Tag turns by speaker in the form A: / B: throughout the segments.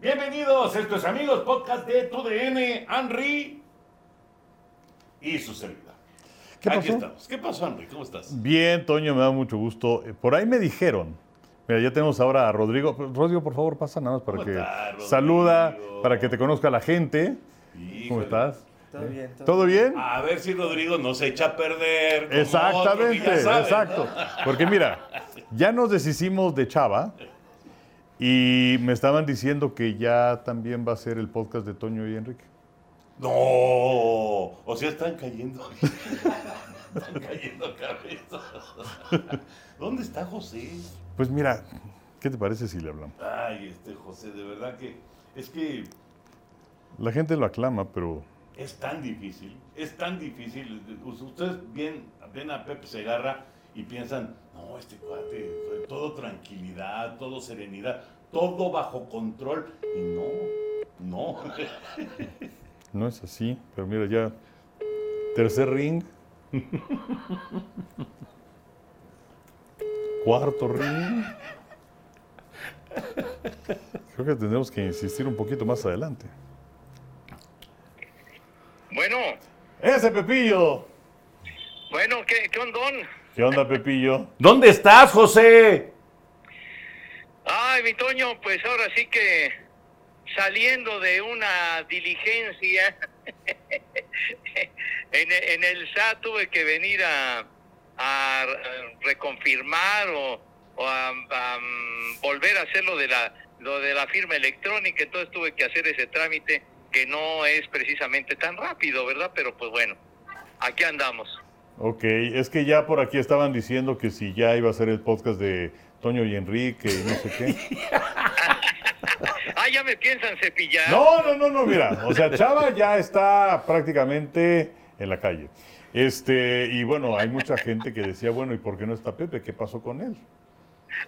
A: Bienvenidos, esto es amigos, podcast de TUDN, Henry y su servidor.
B: ¿Qué
A: Aquí
B: pasó?
A: estamos. ¿Qué pasó, Henry? ¿Cómo estás?
B: Bien, Toño, me da mucho gusto. Eh, Por ahí me dijeron. Mira, ya tenemos ahora a Rodrigo. Rodrigo, por favor, pasa nada más para
A: ¿Cómo
B: que saluda, para que te conozca la gente.
A: Híjole.
B: ¿Cómo estás?
C: Todo bien, todo,
B: ¿Todo bien?
A: A ver si Rodrigo no se echa a perder. como otro que
B: Exactamente, exacto.
A: ¿no?
B: Porque mira, ya nos deshicimos de Chava y me estaban diciendo que ya también va a ser el podcast de Toño y Enrique.
A: No, o sea, están cayendo. están cayendo cabezas. ¿Dónde está José?
B: Pues mira, ¿qué te parece si le hablamos?
A: Ay, este José, de verdad que es que
B: La gente lo aclama, pero
A: es tan difícil, es tan difícil. Ustedes ven, ven a Pepe Segarra y piensan, no, este cuate, todo tranquilidad, todo serenidad, todo bajo control. Y no, no.
B: no es así. Pero mira, ya tercer ring. Cuarto ring. Creo que tendremos que insistir un poquito más adelante.
D: Bueno,
B: ¡Ese Pepillo!
D: bueno, ¿qué, qué ondón?
B: ¿Qué onda, Pepillo?
A: ¿Dónde estás, José?
D: Ay, mi Toño, pues ahora sí que saliendo de una diligencia en, en el SAT tuve que venir a, a reconfirmar o, o a, a, mm, volver a hacer lo de la lo de la firma electrónica, entonces tuve que hacer ese trámite que no es precisamente tan rápido, ¿verdad? Pero pues bueno, aquí andamos.
B: Ok, es que ya por aquí estaban diciendo que si ya iba a ser el podcast de Toño y Enrique y no sé qué.
D: Ah, ya me piensan cepillar.
B: No, no, no, no, mira. O sea, Chava ya está prácticamente en la calle. Este, y bueno, hay mucha gente que decía, bueno, ¿y por qué no está Pepe? ¿Qué pasó con él?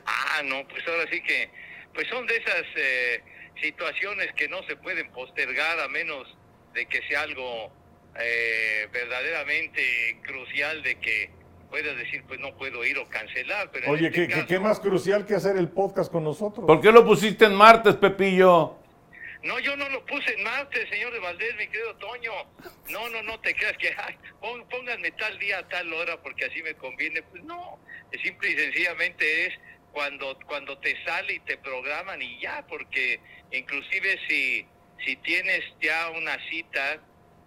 D: Ah, no, pues ahora sí que, pues son de esas eh, situaciones que no se pueden postergar a menos de que sea algo eh, verdaderamente crucial de que puedas decir, pues no puedo ir o cancelar. Pero
B: Oye,
D: este
B: ¿qué, qué,
D: caso-
B: qué más crucial que hacer el podcast con nosotros?
A: ¿Por qué lo pusiste en martes, Pepillo?
D: No, yo no lo puse en martes, señor de Valdés, mi querido Toño. No, no, no te creas que, ay, pónganme tal día a tal hora porque así me conviene. Pues no, simple y sencillamente es cuando cuando te sale y te programan y ya, porque inclusive si, si tienes ya una cita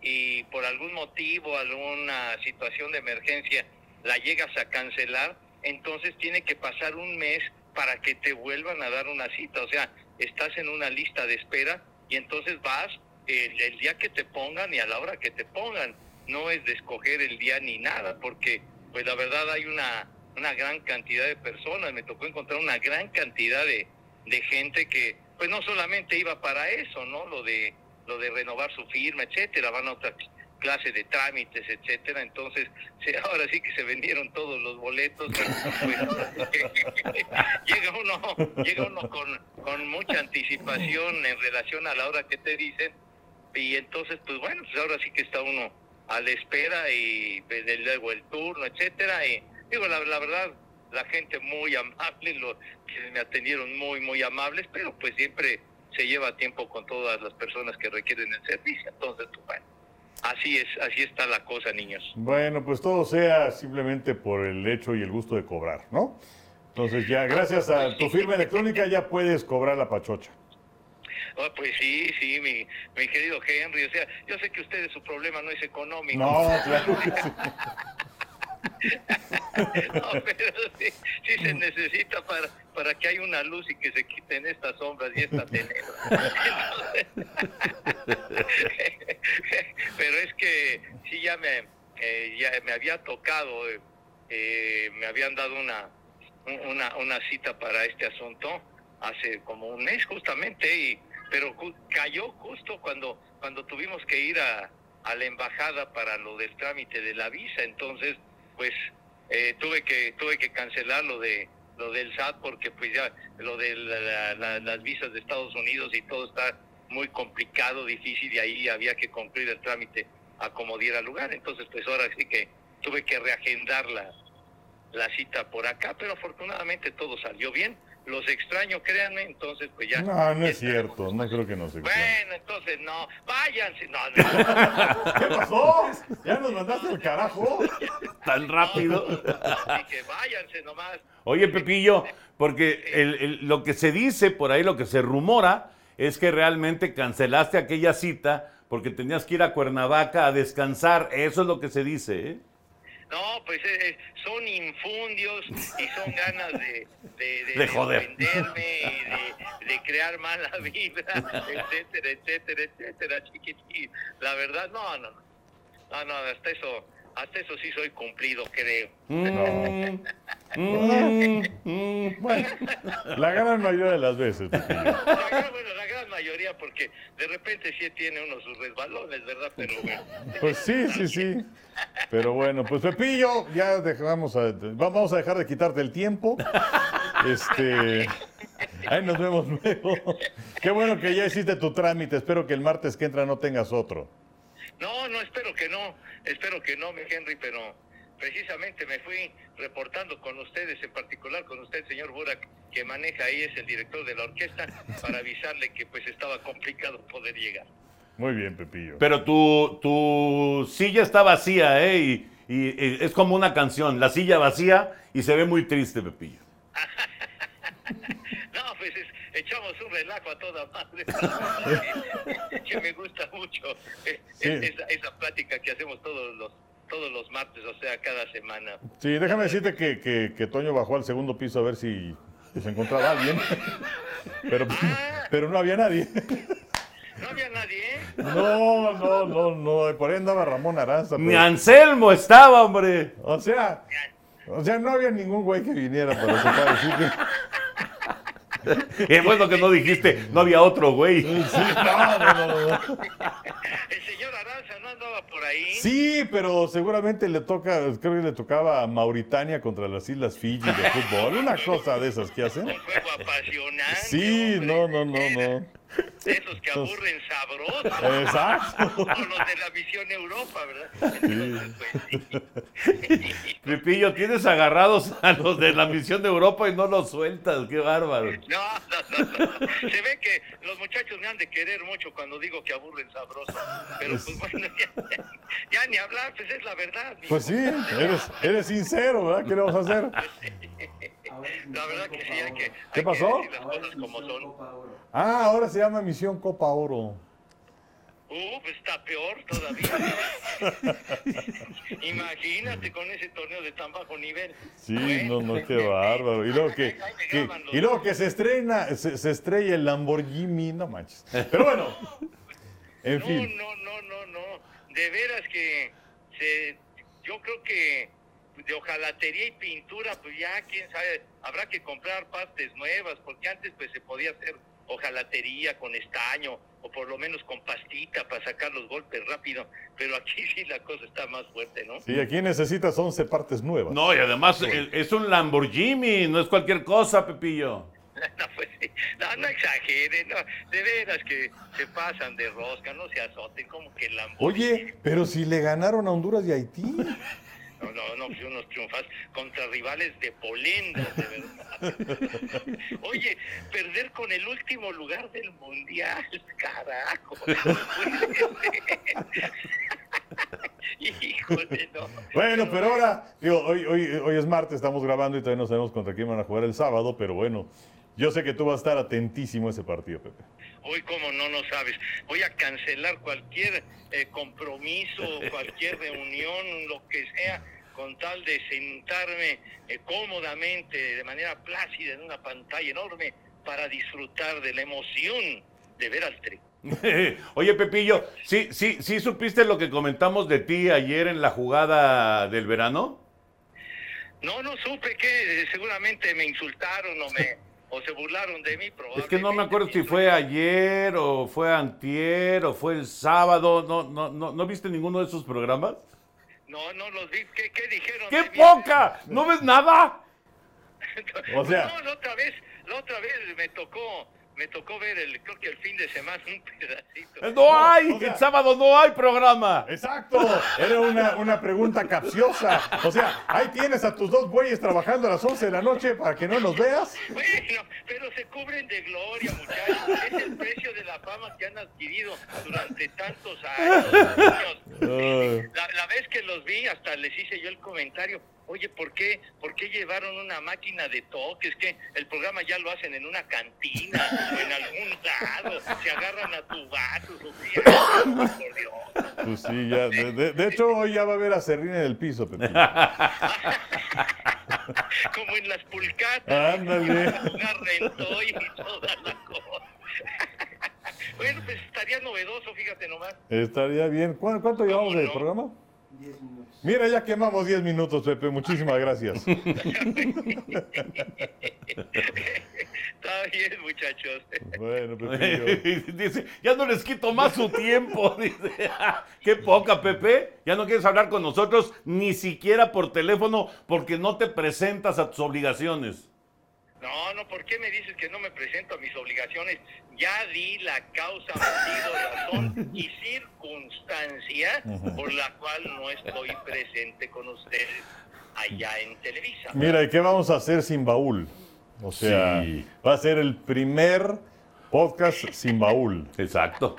D: y por algún motivo, alguna situación de emergencia, la llegas a cancelar, entonces tiene que pasar un mes para que te vuelvan a dar una cita. O sea, estás en una lista de espera y entonces vas el, el día que te pongan y a la hora que te pongan. No es de escoger el día ni nada, porque pues la verdad hay una, una gran cantidad de personas. Me tocó encontrar una gran cantidad de, de gente que pues no solamente iba para eso, ¿no? Lo de lo de renovar su firma, etcétera, van a otra clase de trámites, etcétera. Entonces, se- ahora sí que se vendieron todos los boletos. Pues, llega uno, llega uno con, con mucha anticipación en relación a la hora que te dicen y entonces, pues bueno, pues ahora sí que está uno a la espera y desde luego el turno, etcétera. Y digo, la, la verdad, la gente muy amable, lo, que me atendieron muy, muy amables, pero pues siempre se lleva tiempo con todas las personas que requieren el servicio. Entonces, pues bueno, así es, así está la cosa, niños.
B: Bueno, pues todo sea simplemente por el hecho y el gusto de cobrar, ¿no? Entonces ya, gracias a tu firma electrónica ya puedes cobrar la pachocha.
D: Ah, pues sí, sí, mi, mi querido Henry. O sea, yo sé que ustedes su problema no es económico.
B: No, claro que sí.
D: No, pero sí, sí se necesita para, para que haya una luz y que se quiten estas sombras y esta tenebra. Pero es que sí ya me, eh, ya me había tocado, eh, me habían dado una, una, una cita para este asunto hace como un mes justamente, y, pero cayó justo cuando, cuando tuvimos que ir a, a la embajada para lo del trámite de la visa, entonces pues eh, tuve que tuve que cancelar lo de lo del SAT porque pues ya lo de la- la- la- las visas de Estados Unidos y todo está muy complicado, difícil y ahí había que concluir el trámite a como diera lugar. Entonces pues ahora sí que tuve que reagendar la, la cita por acá, pero afortunadamente todo salió bien. Los extraño, créanme, entonces pues ya.
B: No, no es cierto, no creo que nos extrañe.
D: Bueno, entonces no, váyanse. No, no,
B: ¿Qué pasó? ¿Ya nos mandaste al carajo?
A: Tan rápido.
D: así que váyanse nomás.
A: Oye, Pepillo, porque el- el- lo que se dice por ahí, lo que se rumora, es que realmente cancelaste aquella cita porque tenías que ir a Cuernavaca a descansar. Eso es lo que se dice, ¿eh?
D: No, pues eh, eh, son infundios y son ganas de, de,
A: De joder.
D: y de, crear mala vibra, etcétera, etcétera, etcétera, chiquitín. La verdad, no, no, no, no, no, hasta eso, hasta eso sí soy cumplido, creo.
A: Mm, mm, mm.
B: Bueno, la gran mayoría de las veces. Pepillo.
D: La gran, bueno, la gran mayoría, porque de repente sí tiene uno sus resbalones, ¿verdad? Pero bueno.
B: Pues sí, sí, sí. Pero bueno, pues Pepillo, ya dejamos a, vamos a dejar de quitarte el tiempo. Este, ahí nos vemos luego. Qué bueno que ya hiciste tu trámite. Espero que el martes que entra no tengas otro.
D: No, no, espero que no, espero que no, mi Henry, pero precisamente me fui reportando con ustedes, en particular con usted, señor Burak, que maneja ahí, es el director de la orquesta, para avisarle que pues estaba complicado poder llegar.
B: Muy bien, Pepillo.
A: Pero tu, tu silla está vacía, ¿eh? Y, y- y es como una canción, la silla vacía y se ve muy triste, Pepillo.
D: No, pues es- echamos un relajo a toda madre, que me gusta mucho eh,
B: Sí.
D: esa, esa plática que hacemos todos los todos los martes, o sea, cada semana.
B: Sí, déjame decirte que, que- que Toño bajó al segundo piso a ver si se encontraba alguien. Pero, pero no había nadie.
D: No había nadie, ¿eh?
B: No, no, no, no. Por ahí andaba Ramón Aranza.
A: Ni
B: pero-
A: Anselmo estaba, hombre.
B: O sea, o sea, no había ningún güey que viniera para ocupar el sitio.
A: Es bueno que no dijiste, no había otro güey.
B: Sí, no, no, no, no.
D: El señor Aranza no andaba por ahí.
B: Sí, pero seguramente le toca, creo que le tocaba a Mauritania contra las Islas Fiji de fútbol, una cosa de esas que hacen.
D: Un juego apasionante.
B: Sí,
D: hombre.
B: no, no, no, no.
D: Esos que aburren sabrosos.
B: Exacto.
D: O los de la visión Europa, ¿verdad? Entonces, pues, sí.
A: Pepillo, tienes agarrados a los de la misión de Europa y no los sueltas, qué bárbaro.
D: No, no, no, no. Se ve que los muchachos me han de querer mucho cuando digo que aburren sabroso. Pero pues bueno, ya, ya- ya ni hablar, pues es la verdad.
B: Pues sí, eres, eres sincero, ¿verdad? ¿Qué le vamos a hacer?
D: La verdad que sí, hay que,
B: ¿Qué pasó?
D: decir las cosas como son.
B: Ah, ahora se llama Misión Copa Oro.
D: Uh, pues está peor todavía. Imagínate con ese torneo de tan bajo nivel.
B: Sí,
D: Bueno,
B: no, no, qué bárbaro. Y luego que, y luego que se estrena, se, se estrella el Lamborghini, no manches. Pero bueno, en
D: No,
B: fin.
D: no, no, no, no. De veras que se, yo creo que de hojalatería y pintura, pues ya, quién sabe, habrá que comprar partes nuevas, porque antes pues se podía hacer hojalatería con estaño o por lo menos con pastita para sacar los golpes rápido, pero aquí sí la cosa está más fuerte, ¿no?
B: Sí, aquí necesitas 11 partes nuevas.
A: No, y además eh, es un Lamborghini, no es cualquier cosa, Pepillo.
D: No, pues sí. no, no exageren, no, de veras que se pasan de rosca, no se azoten, como que la
B: Oye, pero si le ganaron a Honduras y Haití.
D: No, no, no, pues unos triunfas contra rivales de polenda, de verdad. Oye, perder con el último lugar del mundial, carajo. Híjole, no.
B: Bueno, pero ahora, digo, hoy, hoy, hoy es martes, estamos grabando y todavía no sabemos contra quién van a jugar el sábado, pero bueno, yo sé que tú vas a estar atentísimo a ese partido, Pepe.
D: Hoy, como no, no sabes. Voy a cancelar cualquier eh, compromiso, cualquier reunión, lo que sea, con tal de sentarme eh, cómodamente, de manera plácida, en una pantalla enorme, para disfrutar de la emoción de ver al tri.
A: Oye, Pepillo, ¿sí, sí, ¿sí supiste lo que comentamos de ti ayer en la jugada del verano?
D: No, no supe que seguramente me insultaron o me o se burlaron de mí.
A: Es que no me acuerdo si fue ayer o fue antier o fue el sábado. ¿No, no, no, ¿no viste ninguno de esos programas?
D: No, no los vi. ¿Qué, qué dijeron?
A: ¡Qué poca! ¿No ves nada?
B: O sea-
D: No, la otra vez, la otra vez me tocó me tocó ver el, creo que el fin de semana un pedacito.
A: Eh, No hay,
B: o sea-
A: el sábado no hay programa.
B: Exacto, era una, una pregunta capciosa. O sea, ahí tienes a tus dos güeyes trabajando a las 11 de la noche para que no nos veas.
D: Bueno, pero se cubren de gloria, muchachos. Es el precio de la fama que han adquirido durante tantos años. La, la vez que los vi, hasta les hice yo el comentario. Oye, ¿por qué, ¿por qué llevaron una máquina de toque? Es que el programa ya lo hacen en una cantina o en algún lado. Se agarran a tubazos. O por Dios.
B: Pues sí, ya. De, de- de hecho, hoy ya va a haber a Serrín en el piso, Pepe.
D: Como en las pulcatas.
B: Ándale.
D: Una rentó y toda la cosa. Bueno, pues estaría novedoso, fíjate nomás.
B: Estaría bien. ¿Cuánto, cuánto llevamos de
D: no?
B: programa? Mira, ya quemamos 10 minutos, Pepe. Muchísimas gracias.
D: Está bien, muchachos.
B: Bueno, Pepillo.
A: Dice, ya no les quito más su tiempo. Dice, "Ah, qué poca, Pepe. Ya no quieres hablar con nosotros ni siquiera por teléfono porque no te presentas a tus obligaciones.
D: No, no, ¿por qué me dices que no me presento a mis obligaciones? Ya di la causa, motivo, razón y circunstancia por la cual no estoy presente con ustedes allá en Televisa.
B: Mira, ¿y qué vamos a hacer sin baúl? O sea,
A: Sí.
B: va a ser el primer podcast sin baúl.
A: Exacto.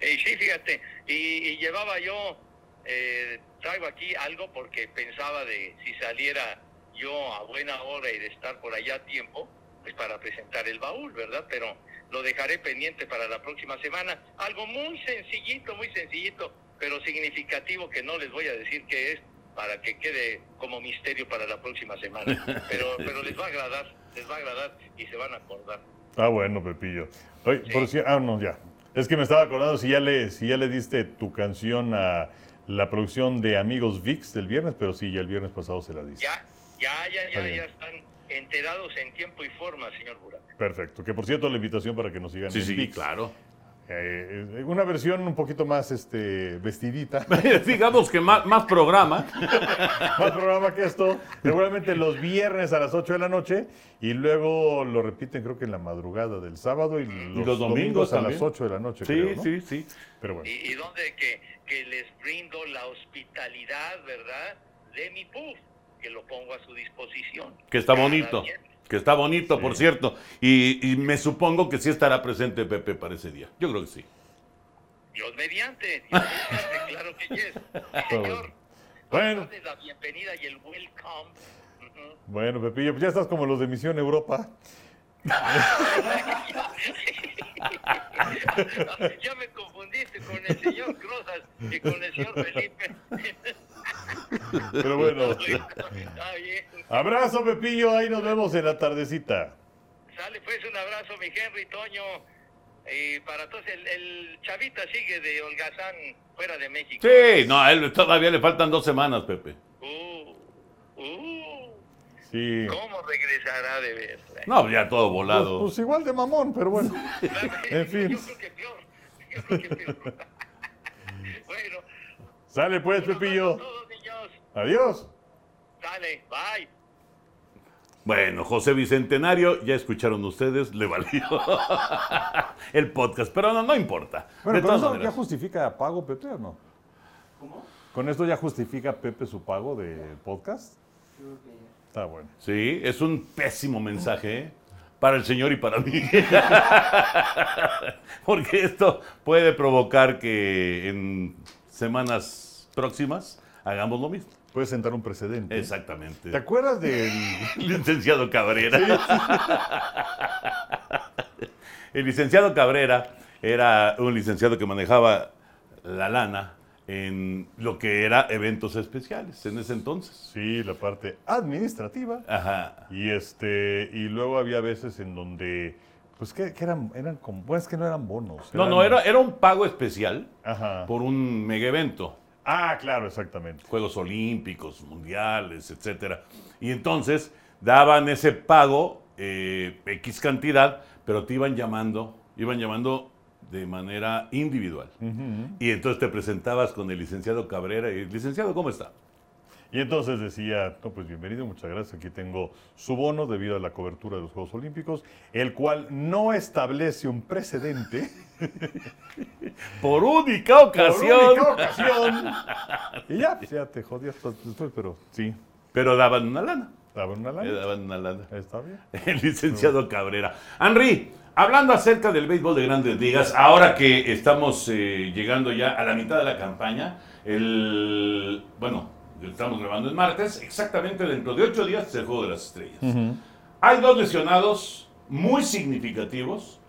D: Eh, sí, fíjate, y, y llevaba yo, eh, traigo aquí algo porque pensaba de si saliera yo a buena hora y de estar por allá a tiempo, pues para presentar el baúl, ¿verdad? Pero lo dejaré pendiente para la próxima semana. Algo muy sencillito, muy sencillito, pero significativo que no les voy a decir qué es para que quede como misterio para la próxima semana. Pero, pero les va a agradar, les va a agradar y se van a acordar.
B: Ah, bueno, Pepillo. Oye, por si- ah, no, ya. Es que me estaba acordando si ya le, si ya le diste tu canción a la producción de Amigos VIX del viernes, pero sí, ya el viernes pasado se la diste.
D: Ya, ya, ya, ya, ya están enterados en tiempo y forma, señor Burak.
B: Perfecto. Que por cierto, la invitación para que nos sigan
A: Sí,
B: en
A: sí,
B: VIX.
A: claro.
B: Eh, eh, una versión un poquito más este, vestidita.
A: Digamos que más, más programa.
B: más programa que esto. Seguramente los viernes a las 8 de la noche. Y luego lo repiten, creo que en la madrugada del sábado. Y los,
A: los domingos
B: a
A: también.
B: las 8 de la noche.
A: Sí,
B: creo, ¿no?
A: sí, sí.
B: Pero bueno.
D: Y, y donde que, que les brindo la hospitalidad, ¿verdad? De mi puff, que lo pongo a su disposición.
A: Que está bonito. Que está bonito,
B: Sí.
A: por cierto. Y, y me supongo que sí estará presente Pepe para ese día. Yo creo que sí.
D: Dios mediante, Dios mediante, claro que yes. Sí, señor.
B: Bueno.
D: La bienvenida y el welcome.
B: Bueno, Pepillo, pues ya estás como los de Misión Europa.
D: ya me confundiste con el señor Crozas y con el señor Felipe.
B: Pero bueno. Abrazo, Pepillo. Ahí nos vemos en la tardecita.
D: Sale pues un abrazo, mi Henry Toño. Y para todos, el, el chavita sigue de Holgazán fuera de México.
A: Sí, no, a él todavía le faltan dos semanas, Pepe.
D: Uh, uh,
B: Sí.
D: ¿Cómo regresará de ver?
A: No, ya todo
B: Pues,
A: volado.
B: pues igual de mamón, pero bueno. en fin.
D: Yo creo que peor. Yo creo que peor. bueno.
B: Sale pues, Pepillo. Adiós.
D: Dale, bye.
A: Bueno, José Bicentenario, ya escucharon ustedes, le valió el podcast, pero no, no importa.
B: Bueno,
A: De
B: con
A: todas
B: esto ya
A: maneras.
B: justifica pago Pepe o no? ¿Cómo? ¿Con esto ya justifica Pepe su pago de podcast? Está bueno.
A: Sí, es un pésimo mensaje ¿eh? para el señor y para mí. Porque esto puede provocar que en semanas próximas hagamos lo mismo.
B: Puede sentar un precedente.
A: Exactamente.
B: ¿Te acuerdas del
A: Licenciado Cabrera. El licenciado Cabrera era un licenciado que manejaba la lana en lo que era eventos especiales en ese entonces.
B: Sí, la parte administrativa.
A: Ajá.
B: Y este, y luego había veces en donde, pues que, que eran, eran como, bueno, es que no eran bonos.
A: No,
B: eran-
A: no, era, era un pago especial
B: Ajá.
A: por un mega evento.
B: Ah, claro, exactamente.
A: Juegos Olímpicos, Mundiales, etcétera. Y entonces daban ese pago, eh, X cantidad, pero te iban llamando, iban llamando de manera individual. Y entonces te presentabas con el licenciado Cabrera y, licenciado, ¿cómo está?
B: Y entonces decía, no, pues bienvenido, muchas gracias, aquí tengo su bono debido a la cobertura de los Juegos Olímpicos, el cual no establece un precedente.
A: Por única ocasión.
B: Por única ocasión. y ya, pues ya te jodías después, pero sí,
A: Pero daban una lana.
B: daban una lana.
A: daban una lana.
B: Está bien.
A: El licenciado Cabrera. Henry, hablando acerca del béisbol de grandes ligas, ahora que estamos eh, llegando ya a la mitad de la campaña, el, bueno, estamos grabando el martes, exactamente dentro de ocho días es el Juego de las Estrellas. Hay dos lesionados muy significativos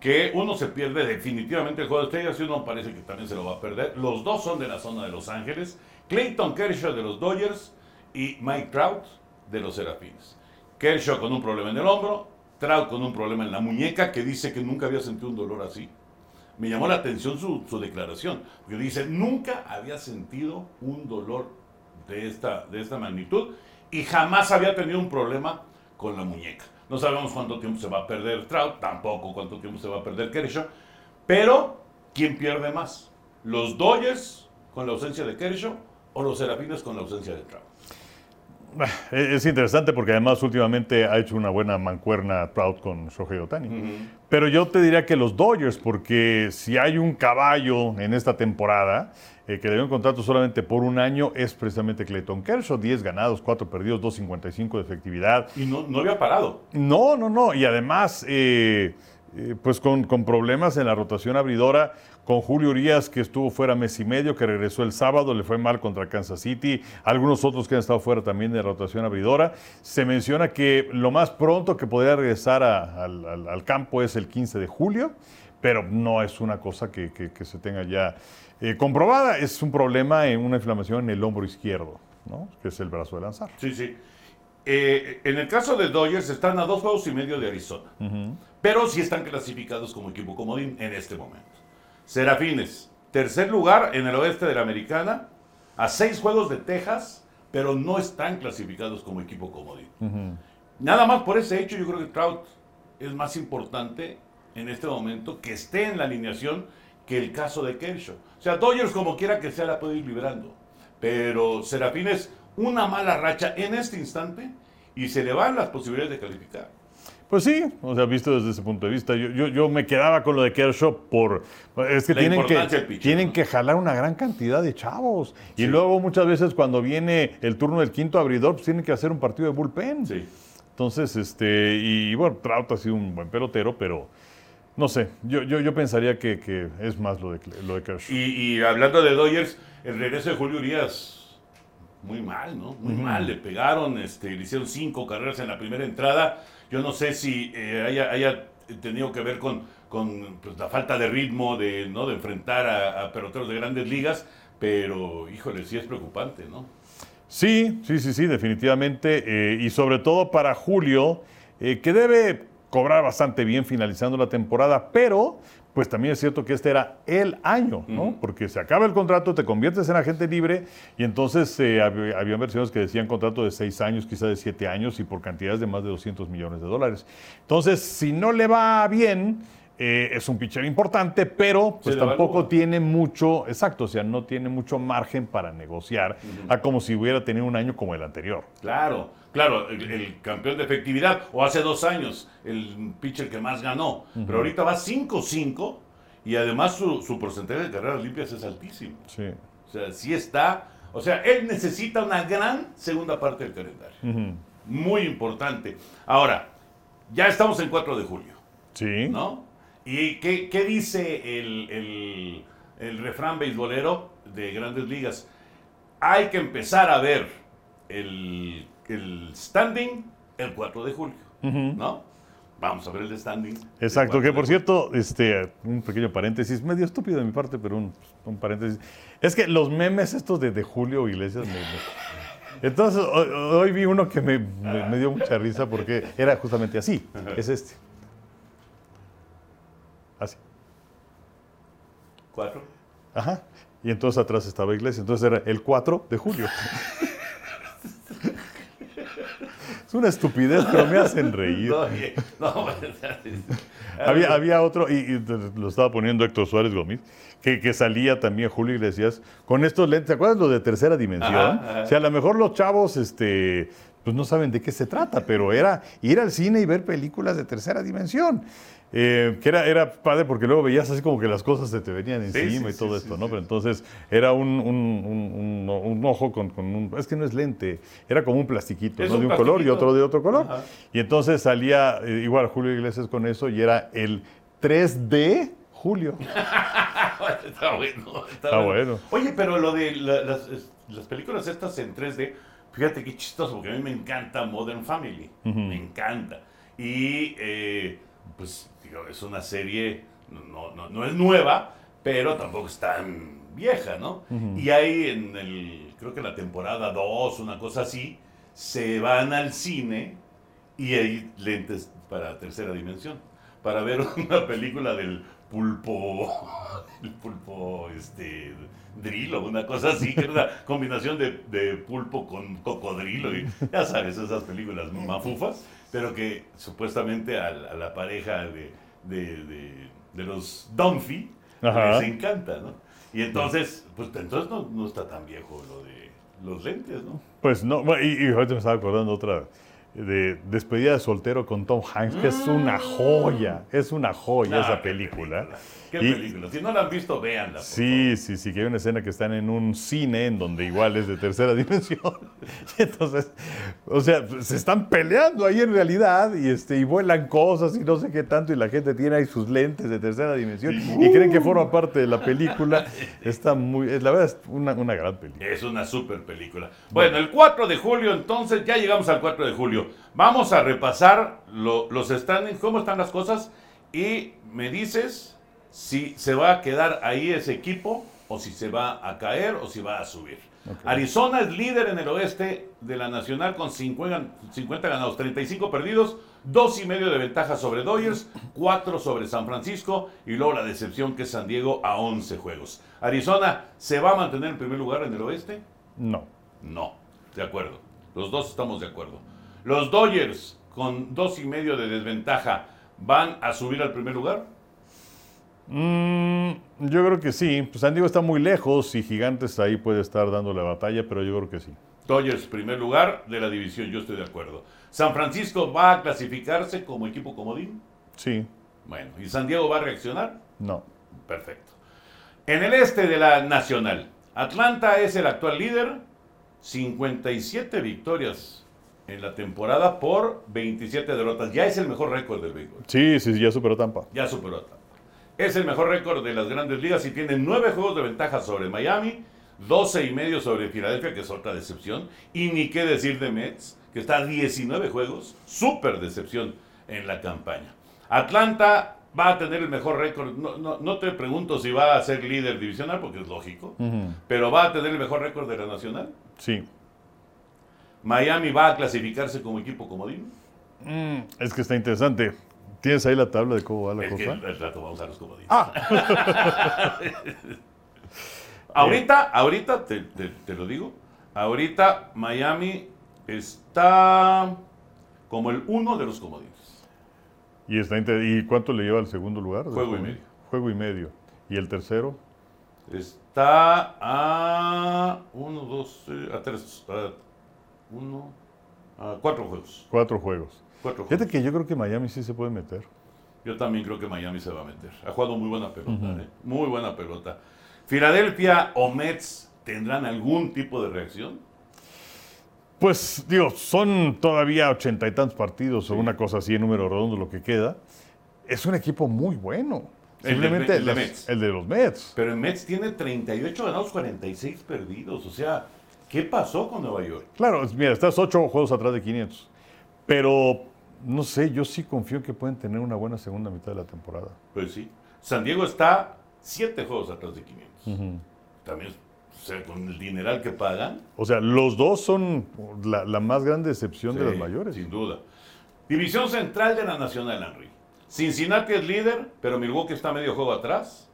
A: que uno se pierde definitivamente el Juego de Estrellas y uno parece que también se lo va a perder. Los dos son de la zona de Los Ángeles. Clayton Kershaw de los Dodgers y Mike Trout de los Serafines. Kershaw con un problema en el hombro, Trout con un problema en la muñeca que dice que nunca había sentido un dolor así. Me llamó la atención su, su declaración, porque dice, nunca había sentido un dolor de esta, de esta magnitud y jamás había tenido un problema con la muñeca. No sabemos cuánto tiempo se va a perder Trout, tampoco cuánto tiempo se va a perder Kershaw, pero ¿quién pierde más? ¿Los Dodgers con la ausencia de Kershaw o los Serafines con la ausencia de Trout?
B: Es es interesante porque además últimamente ha hecho una buena mancuerna Trout con Shohei Otani. Pero yo te diría que los Dodgers, porque si hay un caballo en esta temporada eh, que debe un contrato solamente por un año, es precisamente Clayton Kershaw. 10 ganados, 4 perdidos, 2.55 de efectividad.
A: Y no, no había parado.
B: No, no, no. Y además, eh, pues con, problemas en la rotación abridora, con Julio Urias, que estuvo fuera mes y medio, que regresó el sábado, le fue mal contra Kansas City, algunos otros que han estado fuera también de rotación abridora. Se menciona que lo más pronto que podría regresar al, campo es el 15 de julio, pero no es una cosa que se tenga ya eh, comprobada. Es un problema en una inflamación en el hombro izquierdo, ¿no? que es el brazo de lanzar.
A: Sí, sí. Eh, en el caso de Dodgers están a dos juegos y medio de Arizona, pero sí están clasificados como equipo comodín en este momento. Serafines, tercer lugar en el oeste de la Americana, a seis juegos de Texas, pero no están clasificados como equipo comodín. Nada más por ese hecho, yo creo que Trout es más importante en este momento que esté en la alineación que el caso de Kershaw. O sea, Dodgers como quiera que sea la puede ir liberando. Pero Serafines, una mala racha en este instante y se le van las posibilidades de calificar.
B: Pues sí, o sea, visto desde ese punto de vista, yo, yo, yo me quedaba con lo de Kershaw por... Es que
A: La
B: tienen, que,
A: pitcher,
B: tienen
A: ¿no?
B: que jalar una gran cantidad de chavos. Y luego muchas veces cuando viene el turno del quinto abridor, pues tienen que hacer un partido de bullpen.
A: Sí.
B: Entonces, este, y bueno, Trout ha sido un buen pelotero, pero no sé, yo, yo, yo pensaría que, que es más lo de, lo de Kershaw.
A: Y, y hablando de Dodgers, el regreso de Julio Urias, muy mal, ¿no? Muy mal, le pegaron, este, le hicieron cinco carreras en la primera entrada. Yo no sé si eh, haya, haya tenido que ver con, con pues, la falta de ritmo de, ¿no? de enfrentar a, a peloteros de grandes ligas, pero híjole, sí es preocupante, ¿no?
B: Sí, sí, sí, sí, definitivamente. eh, y sobre todo para Julio, eh, que debe cobrar bastante bien finalizando la temporada, pero pues también es cierto que este era el año, ¿no? Porque se acaba el contrato, te conviertes en agente libre y entonces eh, hab- había versiones que decían contrato de seis años, quizá de siete años y por cantidades de más de 200 millones de dólares. Entonces, si no le va bien, eh, es un pitcher importante, pero pues tampoco tiene mucho, exacto, o sea, no tiene mucho margen para negociar a como si hubiera tenido un año como el anterior.
A: Claro, claro, el, el campeón de efectividad, o hace dos años, el pitcher que más ganó, pero ahorita va 5-5 y además su, su porcentaje de carreras limpias es altísimo.
B: Sí.
A: O sea, sí está, o sea, él necesita una gran segunda parte del calendario. Muy importante. Ahora, ya estamos en 4 de julio,
B: Sí.
A: ¿no? ¿Y qué, qué dice el, el- el refrán beisbolero de grandes ligas? Hay que empezar a ver el, el standing el 4 de julio, ¿no? Vamos a ver el standing.
B: Exacto,
A: 4
B: que por cierto, este, un pequeño paréntesis, medio estúpido de mi parte, pero un, un paréntesis. Es que los memes estos de, de Julio Iglesias me- me- Entonces, hoy, hoy vi uno que me dio mucha risa porque era justamente así. Es este. Así.
A: ¿Cuatro?
B: Ajá. Y entonces atrás estaba Iglesias. Entonces era el 4 de julio. Es una estupidez, pero me hacen reír.
A: No, no,
B: Había, había otro, y, y lo estaba poniendo Héctor Suárez Gómez, que, que salía también Julio Iglesias con estos lentes. ¿Te acuerdas lo de tercera dimensión?
A: Ajá, ajá.
B: O sea, a lo mejor los chavos, este, pues no saben de qué se trata, pero era ir al cine y ver películas de tercera dimensión. Eh, que era, era padre porque luego veías así como que las cosas se te venían encima
A: sí,
B: y todo
A: sí,
B: esto, ¿no? Pero entonces era un, un- un- un- un ojo con, con un... Es que no es lente, era como un plastiquito, ¿no? De un color y otro de otro color.
A: Ajá.
B: Y entonces salía eh, igual Julio Iglesias con eso y era el 3D Julio.
A: está bueno. Está,
B: Está bueno.
A: Oye, pero lo de la- las, películas estas en 3D, fíjate qué chistoso, porque a mí me encanta Modern Family. Me encanta. Y eh, pues es una serie, no, no, no es nueva, pero tampoco es tan vieja, ¿no? Y ahí en el, creo que la temporada 2, una cosa así, se van al cine y hay lentes para tercera dimensión, para ver una película del pulpo, el pulpo, este, drilo, una cosa así, que era una combinación de, de pulpo con cocodrilo, y ya sabes, esas películas mafufas, pero que supuestamente a la pareja de, de, de- de los Dunphy les encanta, ¿no? Y entonces, pues entonces no, no está tan viejo lo de los lentes, ¿no?
B: Pues no, y, y ahorita me estaba acordando otra de Despedida de soltero con Tom Hanks, que es una joya, es una joya esa película.
A: Qué
B: Y-
A: película. Si no la han visto, véanla.
B: Sí, sí, sí, que hay una escena que están en un cine en donde igual es de tercera dimensión. Y entonces, o sea, se están peleando ahí en realidad y, este, y vuelan cosas y no sé qué tanto y la gente tiene ahí sus lentes de tercera dimensión y creen que forma parte de la película. Está muy, la verdad es una, una gran película.
A: Es una super película. Bueno, el 4 de julio, entonces, ya llegamos al 4 de julio. Vamos a repasar lo- los standings, cómo están las cosas, y me dices si se va a quedar ahí ese equipo, o si se va a caer, o si va a subir. Arizona es líder en el oeste de la Nacional con 50, 50 ganados, 35 perdidos, dos y medio de ventaja sobre Dodgers, 4 sobre San Francisco y luego la decepción que es San Diego a 11 juegos. Arizona se va a mantener en primer lugar en el oeste.
B: No.
A: No, de acuerdo. Los dos estamos de acuerdo. Los Dodgers, con dos y medio de desventaja, ¿van a subir al primer lugar?
B: Mm, yo creo que sí. Pues San Diego está muy lejos y Gigantes ahí puede estar dando la batalla, pero yo creo que sí.
A: Dodgers, primer lugar de la división, yo estoy de acuerdo. San Francisco va a clasificarse como equipo comodín.
B: Sí.
A: Bueno, ¿y San Diego va a reaccionar?
B: No.
A: Perfecto. En el este de la Nacional, Atlanta es el actual líder, 57 victorias en la temporada por 27 derrotas. Ya es el mejor récord del béisbol.
B: Sí, sí, sí, ya superó Tampa.
A: Ya superó a Tampa. Es el mejor récord de las grandes ligas y tiene nueve juegos de ventaja sobre Miami, 12 y medio sobre Filadelfia, que es otra decepción, y ni qué decir de Mets, que está a 19 juegos, súper decepción en la campaña. Atlanta va a tener el mejor récord, no, no- no te pregunto si va a ser líder divisional, porque es lógico, pero va a tener el mejor récord de la nacional.
B: Sí.
A: Miami va a clasificarse como equipo comodín.
B: Mm, es que está interesante. ¿Tienes ahí la tabla de cómo va la
A: Es que
B: cosa?
A: el rato vamos a los comodines.
B: Ah,
A: Ahorita, ahorita, te, te- te lo digo, ahorita Miami está como el uno de los comodines.
B: y, está ¿Y cuánto le lleva al segundo lugar?
A: Juego y medio.
B: Juego y medio. ¿Y el tercero?
A: Está a uno, dos, eh, a tres, a uno, a cuatro juegos.
B: Cuatro juegos.
A: Cuatro
B: Fíjate que yo creo que Miami sí se puede meter.
A: Yo también creo que Miami se va a meter. Ha jugado muy buena pelota, ¿eh? muy buena pelota. Filadelfia o Mets tendrán algún tipo de reacción.
B: Pues, digo, son todavía ochenta y tantos partidos o una cosa así en número redondo lo que queda. Es un equipo muy bueno.
A: El de-
B: Simplemente
A: el de
B: los-
A: Mets.
B: el de los Mets.
A: Pero el Mets tiene 38 ganados, 46 perdidos. O sea, ¿qué pasó con Nueva York?
B: Claro, mira, estás ocho juegos atrás de 500. Pero, no sé, yo sí confío en que pueden tener una buena segunda mitad de la temporada.
A: Pues sí. San Diego está 7 juegos atrás de 500. También, o sea, con el dineral que pagan.
B: O sea, los dos son la, la más grande excepción de las mayores.
A: Sin duda. División central de la Nacional, Henry. Cincinnati es líder, pero Milwaukee está medio juego atrás.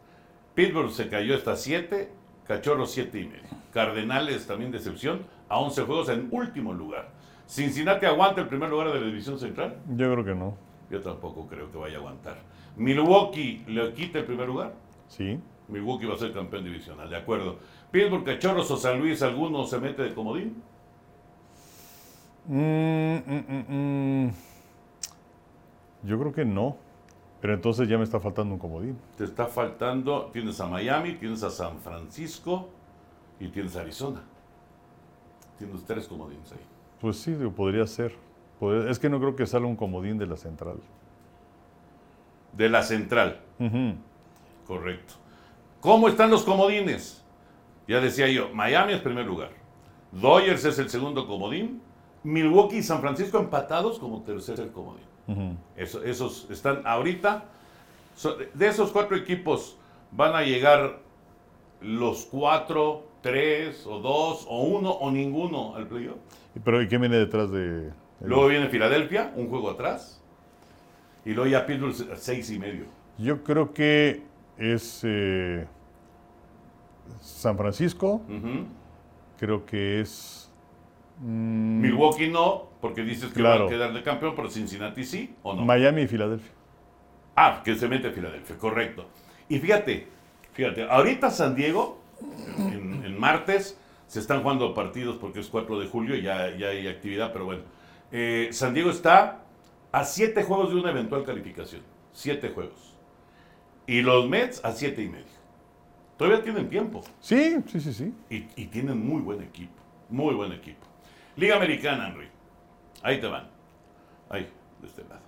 A: Pittsburgh se cayó hasta 7, Cachorros 7 y medio. Cardenales también decepción, a 11 juegos en último lugar. Cincinnati aguanta el primer lugar de la división central.
B: Yo creo que no.
A: Yo tampoco creo que vaya a aguantar. Milwaukee le quita el primer lugar.
B: Sí.
A: Milwaukee va a ser campeón divisional, de acuerdo. Pittsburgh, Cachorros o San Luis, ¿alguno se mete de comodín?
B: Mm, mm, mm. Yo creo que no. Pero entonces ya me está faltando un comodín.
A: Te está faltando, tienes a Miami, tienes a San Francisco y tienes a Arizona. Tienes tres comodines ahí.
B: Pues sí, digo, podría ser. Podría- es que no creo que salga un comodín de la central.
A: De la central, correcto. ¿Cómo están los comodines? Ya decía yo, Miami es primer lugar. Dodgers es el segundo comodín. Milwaukee y San Francisco empatados como tercer comodín. Eso- esos están ahorita. so- de esos cuatro equipos van a llegar los cuatro, tres o dos o uno o ninguno al playoff.
B: Pero ¿y qué viene detrás de...?
A: Luego viene Filadelfia, un juego atrás. Y luego ya Pittsburgh seis y medio.
B: Yo creo que es eh, San Francisco, creo que es... mm,
A: Milwaukee no, porque dices que
B: Claro.
A: va a quedar de campeón, pero Cincinnati sí o no.
B: Miami y Filadelfia.
A: Ah, que se mete Filadelfia, correcto. Y fíjate, fíjate, ahorita San Diego, en, en martes, se están jugando partidos porque es 4 de julio y ya, ya hay actividad, pero bueno. Eh, San Diego está a 7 juegos de una eventual calificación. 7 juegos. Y los Mets a 7 y medio. Todavía tienen tiempo.
B: Sí, sí, sí, sí.
A: Y, y tienen muy buen equipo. Muy buen equipo. Liga Americana, Henry. Ahí te van. Ahí, de este lado.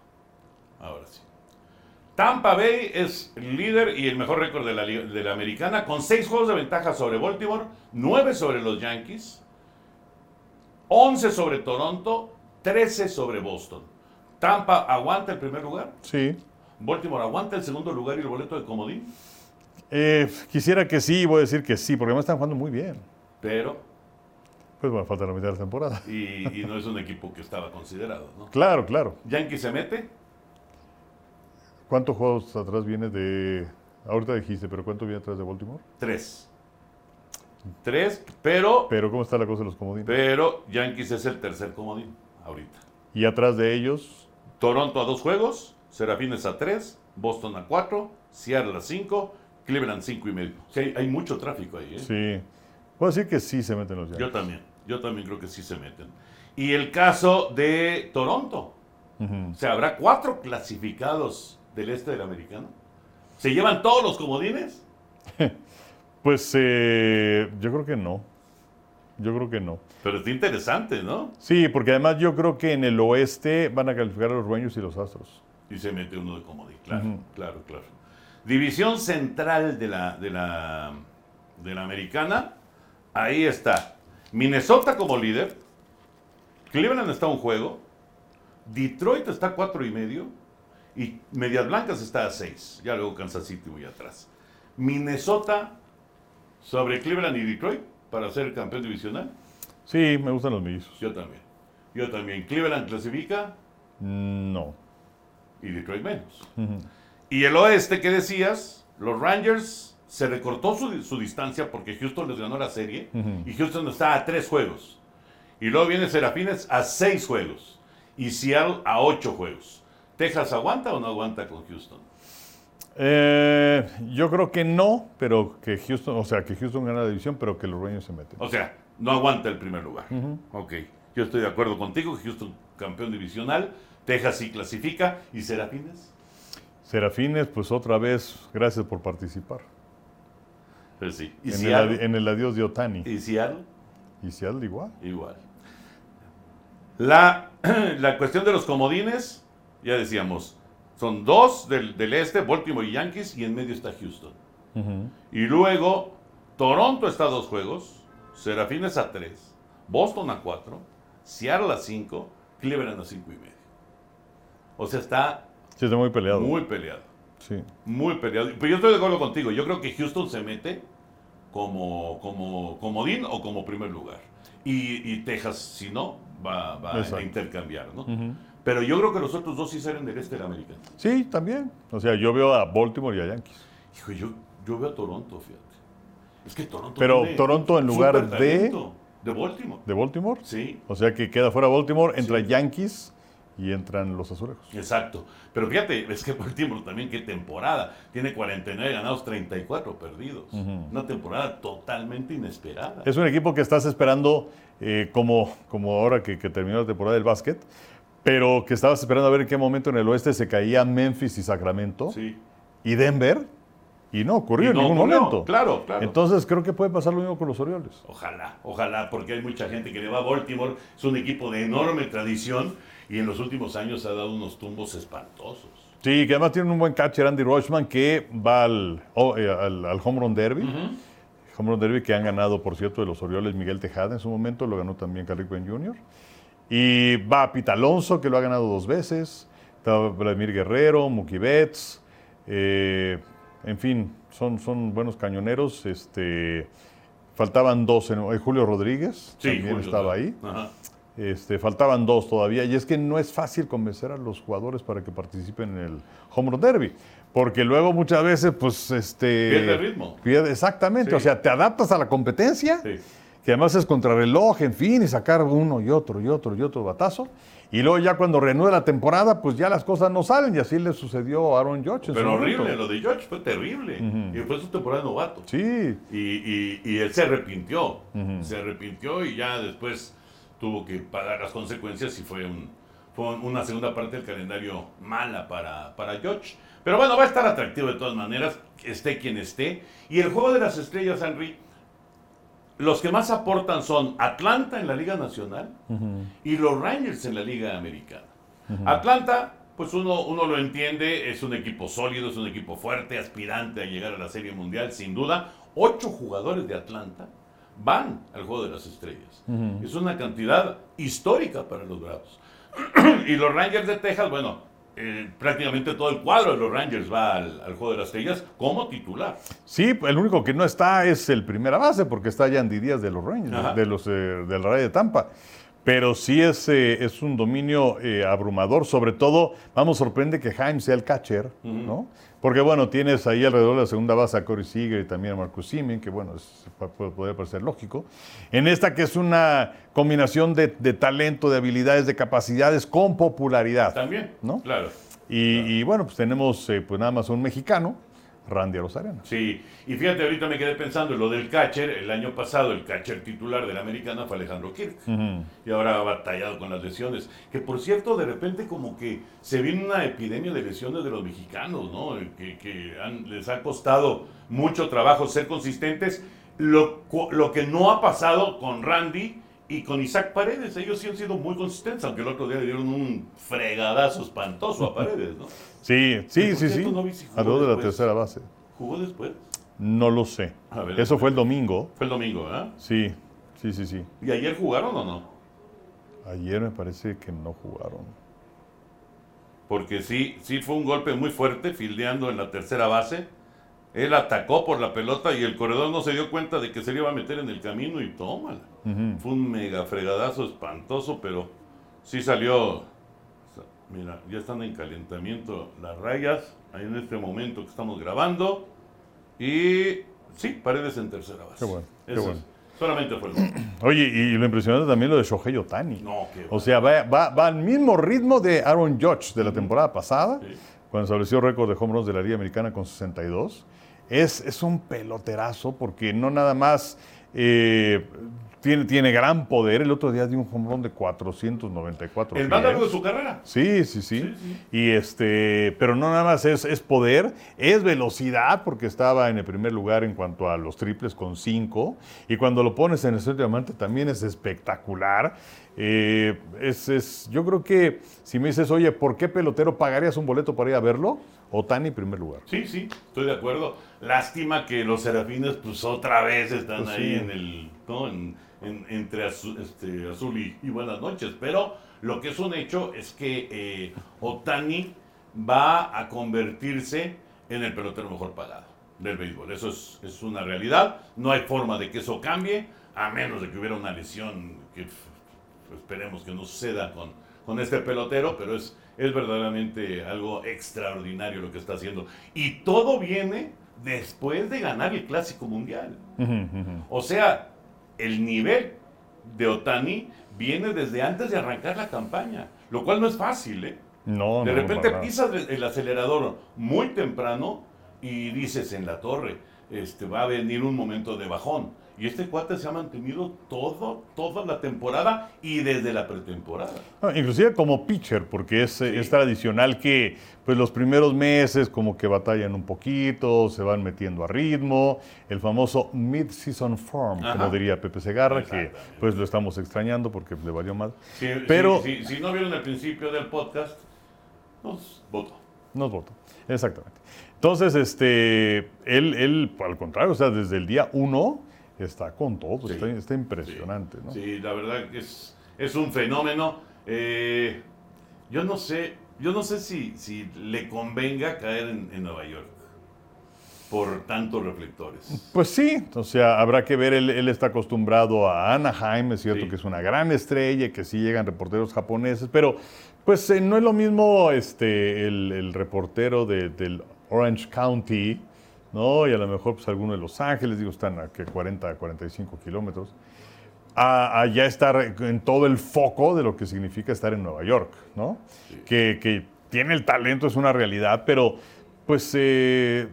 A: Ahora sí. Tampa Bay es líder y el mejor récord de la, liga- de la americana, con 6 juegos de ventaja sobre Baltimore, 9 sobre los Yankees, 11 sobre Toronto, 13 sobre Boston. Tampa aguanta el primer lugar,
B: Sí.
A: Baltimore aguanta el segundo lugar y el boleto de comodín,
B: Eh, quisiera que sí, voy a decir que sí, porque además están jugando muy bien.
A: pero,
B: Pues bueno, falta la mitad de la temporada.
A: y, y no es un equipo que estaba considerado. ¿no?
B: Claro, claro.
A: Yankee se mete,
B: ¿Cuántos juegos atrás viene de... Ahorita dijiste, pero ¿cuánto viene atrás de Baltimore?
A: 3. 3, pero,
B: Pero ¿cómo está la cosa de los comodines?
A: pero Yankees es el tercer comodín ahorita.
B: Y atrás de ellos,
A: Toronto a dos juegos, Serafines a tres, Boston a cuatro, Seattle a cinco, Cleveland cinco y medio. Sí, hay, hay mucho tráfico ahí. ¿eh?
B: sí. Puedo decir que sí se meten los
A: Yo
B: Yankees.
A: también, yo también creo que sí se meten. Y el caso de Toronto.
B: Ujú.
A: O sea, habrá cuatro clasificados del este del americano. ¿Se llevan todos los comodines?
B: Pues eh, yo creo que no. Yo creo que no.
A: Pero está interesante, ¿no?
B: Sí, porque además yo creo que en el oeste van a calificar a los Rangers y los Astros.
A: Y se mete uno de comodín, claro, claro, claro. División central de la, de la, de la americana, ahí está. Minnesota como líder, Cleveland está a un juego, Detroit está a cuatro y medio, y Medias Blancas está a seis. Ya luego Kansas City muy atrás. Minnesota sobre Cleveland y Detroit para ser campeón divisional.
B: Sí, me gustan los mellizos.
A: Yo también. Yo también. Cleveland clasifica
B: No.
A: y Detroit menos. Y el oeste, ¿qué decías? Los Rangers se recortó su, su distancia porque Houston les ganó la serie y Houston está a tres juegos. Y luego viene Serafines a seis juegos y Seattle a ocho juegos. ¿Texas aguanta o no aguanta con Houston?
B: Eh, yo creo que no, pero que Houston, o sea, que Houston gana la división, pero que los Rangers se meten.
A: O sea, no aguanta el primer lugar. Ok, yo estoy de acuerdo contigo. Houston campeón divisional, Texas sí clasifica y Serafines.
B: Serafines, pues otra vez, gracias por participar.
A: Pues sí. ¿Y
B: En el,
A: Seattle?
B: en el adiós de Otani.
A: ¿Y Seattle?
B: Y Seattle igual.
A: Igual. La, la cuestión de los comodines, ya decíamos, son dos del, del este, Baltimore y Yankees, y en medio está Houston. Y luego, Toronto está a dos juegos, Serafines a tres, Boston a cuatro, Seattle a cinco, Cleveland a cinco y medio. O sea, está
B: Sí, está muy peleado.
A: muy peleado,
B: Sí.
A: muy peleado. Pero yo estoy de acuerdo contigo, yo creo que Houston se mete como, como comodín o como primer lugar. Y, y Texas, si no, va, va a intercambiar, ¿no? Pero yo creo que los otros dos sí salen del este de la América.
B: Sí, también. O sea, yo veo a Baltimore y a Yankees.
A: Hijo, yo, yo veo a Toronto, fíjate. Es que Toronto
B: Pero
A: tiene
B: Toronto en lugar
A: supertalento. de Baltimore.
B: de Baltimore.
A: Sí,
B: O sea que queda fuera Baltimore, entra
A: Sí.
B: Yankees y entran los azulejos.
A: exacto. Pero fíjate, es que Baltimore también, qué temporada. Tiene 49 ganados, 34 perdidos. Una temporada totalmente inesperada.
B: Es un equipo que estás esperando eh, como, como ahora que, que terminó la temporada del básquet, pero que estabas esperando a ver en qué momento en el oeste se caía Memphis y Sacramento
A: Sí.
B: y Denver, y no ocurrió
A: Y
B: en ningún momento.
A: claro, claro.
B: Entonces creo que puede pasar lo mismo con los Orioles.
A: Ojalá, ojalá, porque hay mucha gente que le va a Baltimore. Es un equipo de enorme tradición y en los últimos años ha dado unos tumbos espantosos.
B: Sí, que además tienen un buen catcher, Andy Rochman, que va al, oh, eh, al, al Home Run Derby. Home Run Derby que han ganado, por cierto, de los Orioles Miguel Tejada en su momento, lo ganó también Carrick Ben Jr. Y va Pete Alonso, que lo ha ganado dos veces. Está Vladimir Guerrero, Mookie Betts. eh, en fin, son, son buenos cañoneros. Este, faltaban dos. En, eh, Julio Rodríguez también
A: Julio,
B: estaba ahí.
A: Ajá.
B: Este, faltaban dos todavía, y es que no es fácil convencer a los jugadores para que participen en el Home Run Derby, porque luego muchas veces, pues, este...
A: Pierde el ritmo.
B: pierde- exactamente,
A: Sí.
B: o sea, te adaptas a la competencia,
A: Sí.
B: Que además es contrarreloj, en fin, y sacar uno y otro y otro y otro batazo, y luego ya cuando reanude la temporada, pues ya las cosas no salen, y así le sucedió a Aaron Judge
A: Pero
B: momento.
A: horrible, lo de George fue terrible. Y fue su temporada de novato.
B: Sí,
A: Y, y- y él se arrepintió. Se arrepintió y ya después tuvo que pagar las consecuencias y fue, un, fue una segunda parte del calendario mala para, para George. Pero bueno, va a estar atractivo de todas maneras, esté quien esté. Y el juego de las estrellas, Henry, los que más aportan son Atlanta en la Liga Nacional y los Rangers en la Liga Americana. Atlanta, pues uno, uno lo entiende, es un equipo sólido, es un equipo fuerte, aspirante a llegar a la Serie Mundial, sin duda. Ocho jugadores de Atlanta van al Juego de las Estrellas. Es una cantidad histórica para los Bravos. y los Rangers de Texas, bueno, eh, prácticamente todo el cuadro de los Rangers va al, al Juego de las Estrellas como titular.
B: Sí, el único que no está es el primera base, porque está Yandy Díaz de los Rangers,
A: Ajá.
B: de los eh, del Rayo de Tampa. Pero sí es, eh, es un dominio eh, abrumador, sobre todo, vamos, sorprende que Jaime sea el catcher, ¿no? Porque bueno, tienes ahí alrededor de la segunda base a Corey Seager y también a Marcus Simen, que bueno, es, puede, podría parecer lógico. En esta que es una combinación de, de talento, de habilidades, de capacidades con popularidad.
A: También,
B: ¿No?
A: Claro.
B: Y, y, bueno, pues tenemos eh, pues nada más un mexicano, Randy Arozarena.
A: Sí, y fíjate, ahorita me quedé pensando en lo del catcher. El año pasado, el catcher titular de la americana fue Alejandro Kirk. Y ahora ha batallado con las lesiones. Que por cierto, de repente, como que se viene una epidemia de lesiones de los mexicanos, ¿no? Que, que han- les ha costado mucho trabajo ser consistentes. Lo, lo que no ha pasado con Randy y con Isaac Paredes. Ellos sí han sido muy consistentes, aunque el otro día le dieron un fregadazo espantoso a Paredes, ¿no?
B: Sí, sí,
A: ¿Y por
B: sí, sí.
A: no si jugó
B: Alrededor de la tercera base.
A: ¿Jugó después?
B: No lo sé.
A: A ver,
B: Eso fue el domingo.
A: Fue el domingo, ¿verdad?
B: Sí, sí, sí, sí.
A: ¿Y ayer jugaron o no?
B: Ayer me parece que no jugaron.
A: Porque sí, sí fue un golpe muy fuerte, fildeando en la tercera base. Él atacó por la pelota y el corredor no se dio cuenta de que se le iba a meter en el camino y tómala. Fue un mega fregadazo espantoso, pero sí salió. Mira, ya están en calentamiento las rayas, ahí en este momento que estamos grabando. Y sí, paredes en tercera base.
B: Qué bueno, qué
A: Eso es.
B: bueno.
A: Solamente fue el gol.
B: Oye, y lo impresionante también lo de Shohei Otani.
A: No, qué
B: O sea, va, va- va al mismo ritmo de Aaron Judge de la temporada pasada,
A: Sí.
B: cuando estableció récord de home runs de la Liga Americana con 62. Es, es un peloterazo porque no nada más eh, tiene, tiene gran poder. El otro día dio un home run de 494
A: El más largo de su carrera.
B: Sí, sí, sí,
A: Sí, sí.
B: Y este, pero no nada más es, es poder, es velocidad, porque estaba en el primer lugar en cuanto a los triples con 5. Y cuando lo pones en el centro diamante también es espectacular. Eh, es, es- yo creo que si me dices, oye, ¿por qué pelotero pagarías un boleto para ir a verlo? Otani primer lugar.
A: Sí, sí, estoy de acuerdo. Lástima que los serafines, pues otra vez están
B: Pues
A: ahí
B: sí.
A: en el, ¿no? En- en- entre azul, este, azul y, y buenas noches. Pero lo que es un hecho es que eh, Otani va a convertirse en el pelotero mejor pagado del béisbol. Eso es, es una realidad. No hay forma de que eso cambie, a menos de que hubiera una lesión que esperemos que no suceda con, con este pelotero, pero es, es verdaderamente algo extraordinario lo que está haciendo. Y todo viene después de ganar el Clásico Mundial. O sea, el nivel de Otani viene desde antes de arrancar la campaña, lo cual no es fácil, ¿eh?
B: No,
A: De
B: no,
A: repente pisas el el acelerador muy temprano y dices en la torre, este, va a venir un momento de bajón. Y este cuate se ha mantenido todo, toda la temporada y desde la pretemporada.
B: No, inclusive como pitcher, porque es,
A: Sí.
B: es tradicional que pues los primeros meses como que batallan un poquito, se van metiendo a ritmo, el famoso mid-season form,
A: Ajá.
B: como diría Pepe Segarra, que pues lo estamos extrañando porque le valió mal.
A: Si,
B: Pero-
A: si, no vieron el principio del podcast, pues voto.
B: Nos votó, exactamente. Entonces, este, él, él, al contrario, o sea, desde el día uno está con todo,
A: Sí.
B: está, está impresionante,
A: Sí,
B: ¿no?
A: Sí, la verdad que es, es un fenómeno. Eh, yo no sé, yo no sé si, si le convenga caer en, en Nueva York por tantos reflectores.
B: Pues sí, o sea, habrá que ver, él, él está acostumbrado a Anaheim, es cierto
A: Sí.
B: que es una gran estrella, y que sí llegan reporteros japoneses, pero pues eh, no es lo mismo este, el, el reportero de- del Orange County, ¿no? Y a lo mejor pues alguno de Los Ángeles, digo, están a que 40, 45 kilómetros, a, a ya estar en todo el foco de lo que significa estar en Nueva York, ¿no? Que, que tiene el talento, es una realidad, pero pues, eh,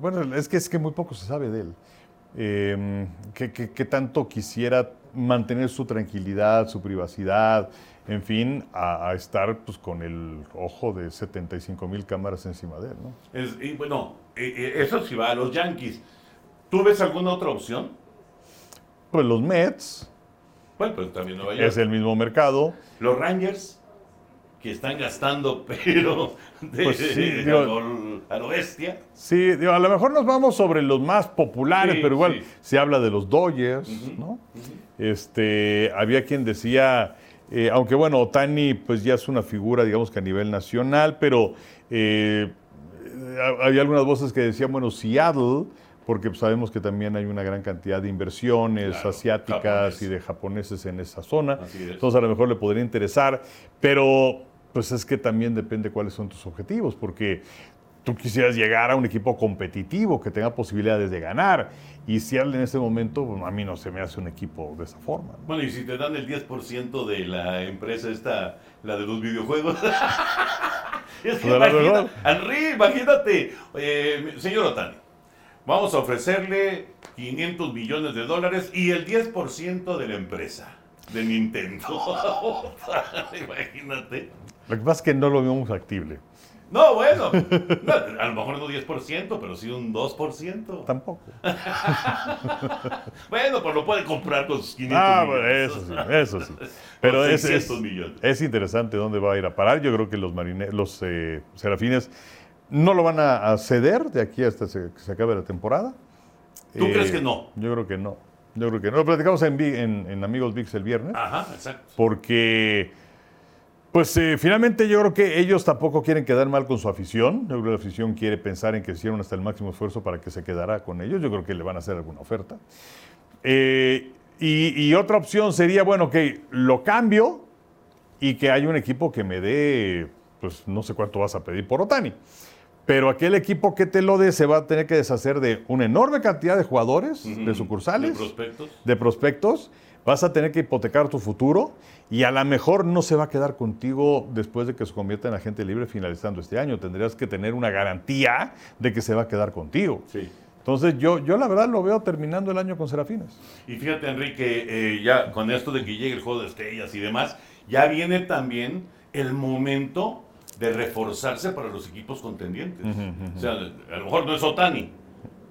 B: bueno, es que, es que muy poco se sabe de él. Eh, que, que- que tanto quisiera mantener su tranquilidad, su privacidad, en fin, a, a estar pues, con el ojo de 75 mil cámaras encima de él, ¿no?
A: Es- y bueno, eh, eso sí va a los Yankees. ¿Tú ves alguna otra opción?
B: Pues los Mets,
A: Bueno, pues también Nueva York.
B: es el mismo mercado.
A: Los Rangers, que están gastando, pero de,
B: Pues sí,
A: de-
B: digo-
A: a, lo, a lo bestia.
B: Sí, digo, a lo mejor nos vamos sobre los más populares,
A: Sí,
B: pero igual
A: sí.
B: se habla de los Dodgers, ¿no? Este, había quien decía, eh, aunque bueno, Otani pues ya es una figura, digamos que a nivel nacional, pero eh, había algunas voces que decían, bueno, Seattle, porque sabemos que también hay una gran cantidad de inversiones
A: Claro,
B: asiáticas
A: japonés.
B: y de japoneses en esa zona.
A: Así es.
B: Entonces a lo mejor le podría interesar, pero pues es que también depende cuáles son tus objetivos, porque tú quisieras llegar a un equipo competitivo que tenga posibilidades de ganar. Y Seattle en ese momento, pues, a mí no se me hace un equipo de esa forma. ¿no?
A: Bueno, y si te dan el 10% de la empresa esta, la de los videojuegos. es que
B: Pues, mejor.
A: Henry, imagínate, eh, señor Otani, vamos a ofrecerle 500 millones de dólares y el 10% de la empresa de Nintendo. imagínate.
B: Lo que pasa es que no lo vemos factible.
A: No, bueno, no, a lo mejor no 10%, pero sí un 2%.
B: Tampoco.
A: Bueno, pues lo puede comprar con sus 500
B: Ah,
A: millones.
B: eso sí, eso sí. Pero es, es,
A: 600 millones.
B: es interesante dónde va a ir a parar. Yo creo que los, marine- los eh, serafines no lo van a, ceder de aquí hasta se- que se acabe la temporada. Eh,
A: ¿Tú crees que no?
B: Yo creo que no. Yo creo que no. Lo platicamos en, en Amigos VIX el viernes.
A: Ajá, exacto.
B: porque pues eh, finalmente yo creo que ellos tampoco quieren quedar mal con su afición. Yo creo que la afición quiere pensar en que hicieron hasta el máximo esfuerzo para que se quedara con ellos. Yo creo que le van a hacer alguna oferta. Eh, y, y otra opción sería, bueno, que lo cambio y que haya un equipo que me dé, pues no sé cuánto vas a pedir por Otani. Pero aquel equipo que te lo dé se va a tener que deshacer de una enorme cantidad de jugadores, de sucursales
A: De prospectos.
B: de prospectos, vas a tener que hipotecar tu futuro y a lo mejor no se va a quedar contigo después de que se convierta en agente libre finalizando este año. Tendrías que tener una garantía de que se va a quedar contigo.
A: Sí.
B: Entonces yo, yo la verdad lo veo terminando el año con Serafines.
A: Y fíjate, Enrique, eh, ya con esto de que llegue el juego de estrellas y demás, ya viene también el momento de reforzarse para los equipos contendientes. O sea, a lo mejor no es Otani,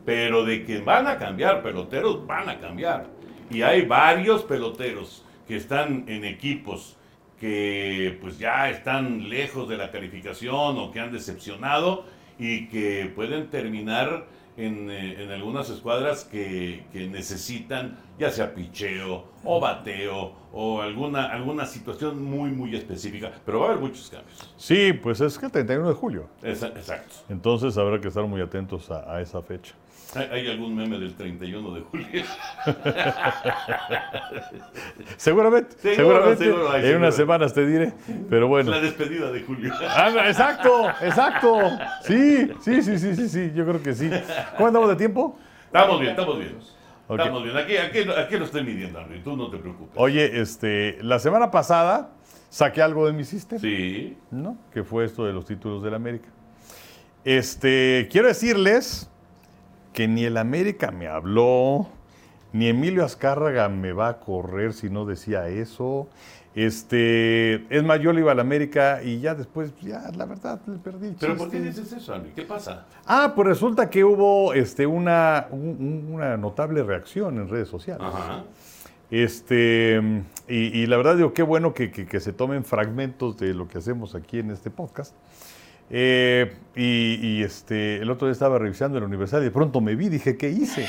A: pero de que van a cambiar peloteros, van a cambiar. Y hay varios peloteros que están en equipos que pues ya están lejos de la calificación o que han decepcionado y que pueden terminar en, eh, en algunas escuadras que, que necesitan ya sea picheo o bateo o alguna, alguna situación muy muy específica, pero va a haber muchos cambios.
B: Sí, pues es que el 31 de julio.
A: Exacto.
B: Entonces habrá que estar muy atentos a, a esa fecha.
A: ¿Hay, algún meme del 31 de julio?
B: Seguramente, seguramente.
A: seguro, ay,
B: en unas semanas te diré. Pero bueno.
A: La despedida de julio.
B: Ah, exacto, exacto. Sí, sí, sí, sí, sí, sí, yo creo que sí. ¿Cómo andamos de tiempo?
A: Estamos bien, estamos bien. Estamos bien. Aquí, aquí, aquí lo estoy midiendo, Henry. Tú no te preocupes.
B: Oye, este, la semana pasada saqué algo de mi sistema.
A: Sí.
B: ¿no? Que fue esto de los títulos del América. Este, quiero decirles que ni el América me habló, ni Emilio Azcárraga me va a correr si no decía eso. Este, es más, yo le iba al América y ya después, ya, la verdad, le perdí
A: ¿Pero por qué dices eso, Henry? ¿Qué pasa?
B: Ah, pues resulta que hubo este, una, un- una notable reacción en redes sociales.
A: Ajá.
B: Este, y, y la verdad digo, qué bueno que, que- que se tomen fragmentos de lo que hacemos aquí en este podcast. Eh, y, y, este, el otro día estaba revisando el Universal y de pronto me vi, dije, ¿qué hice?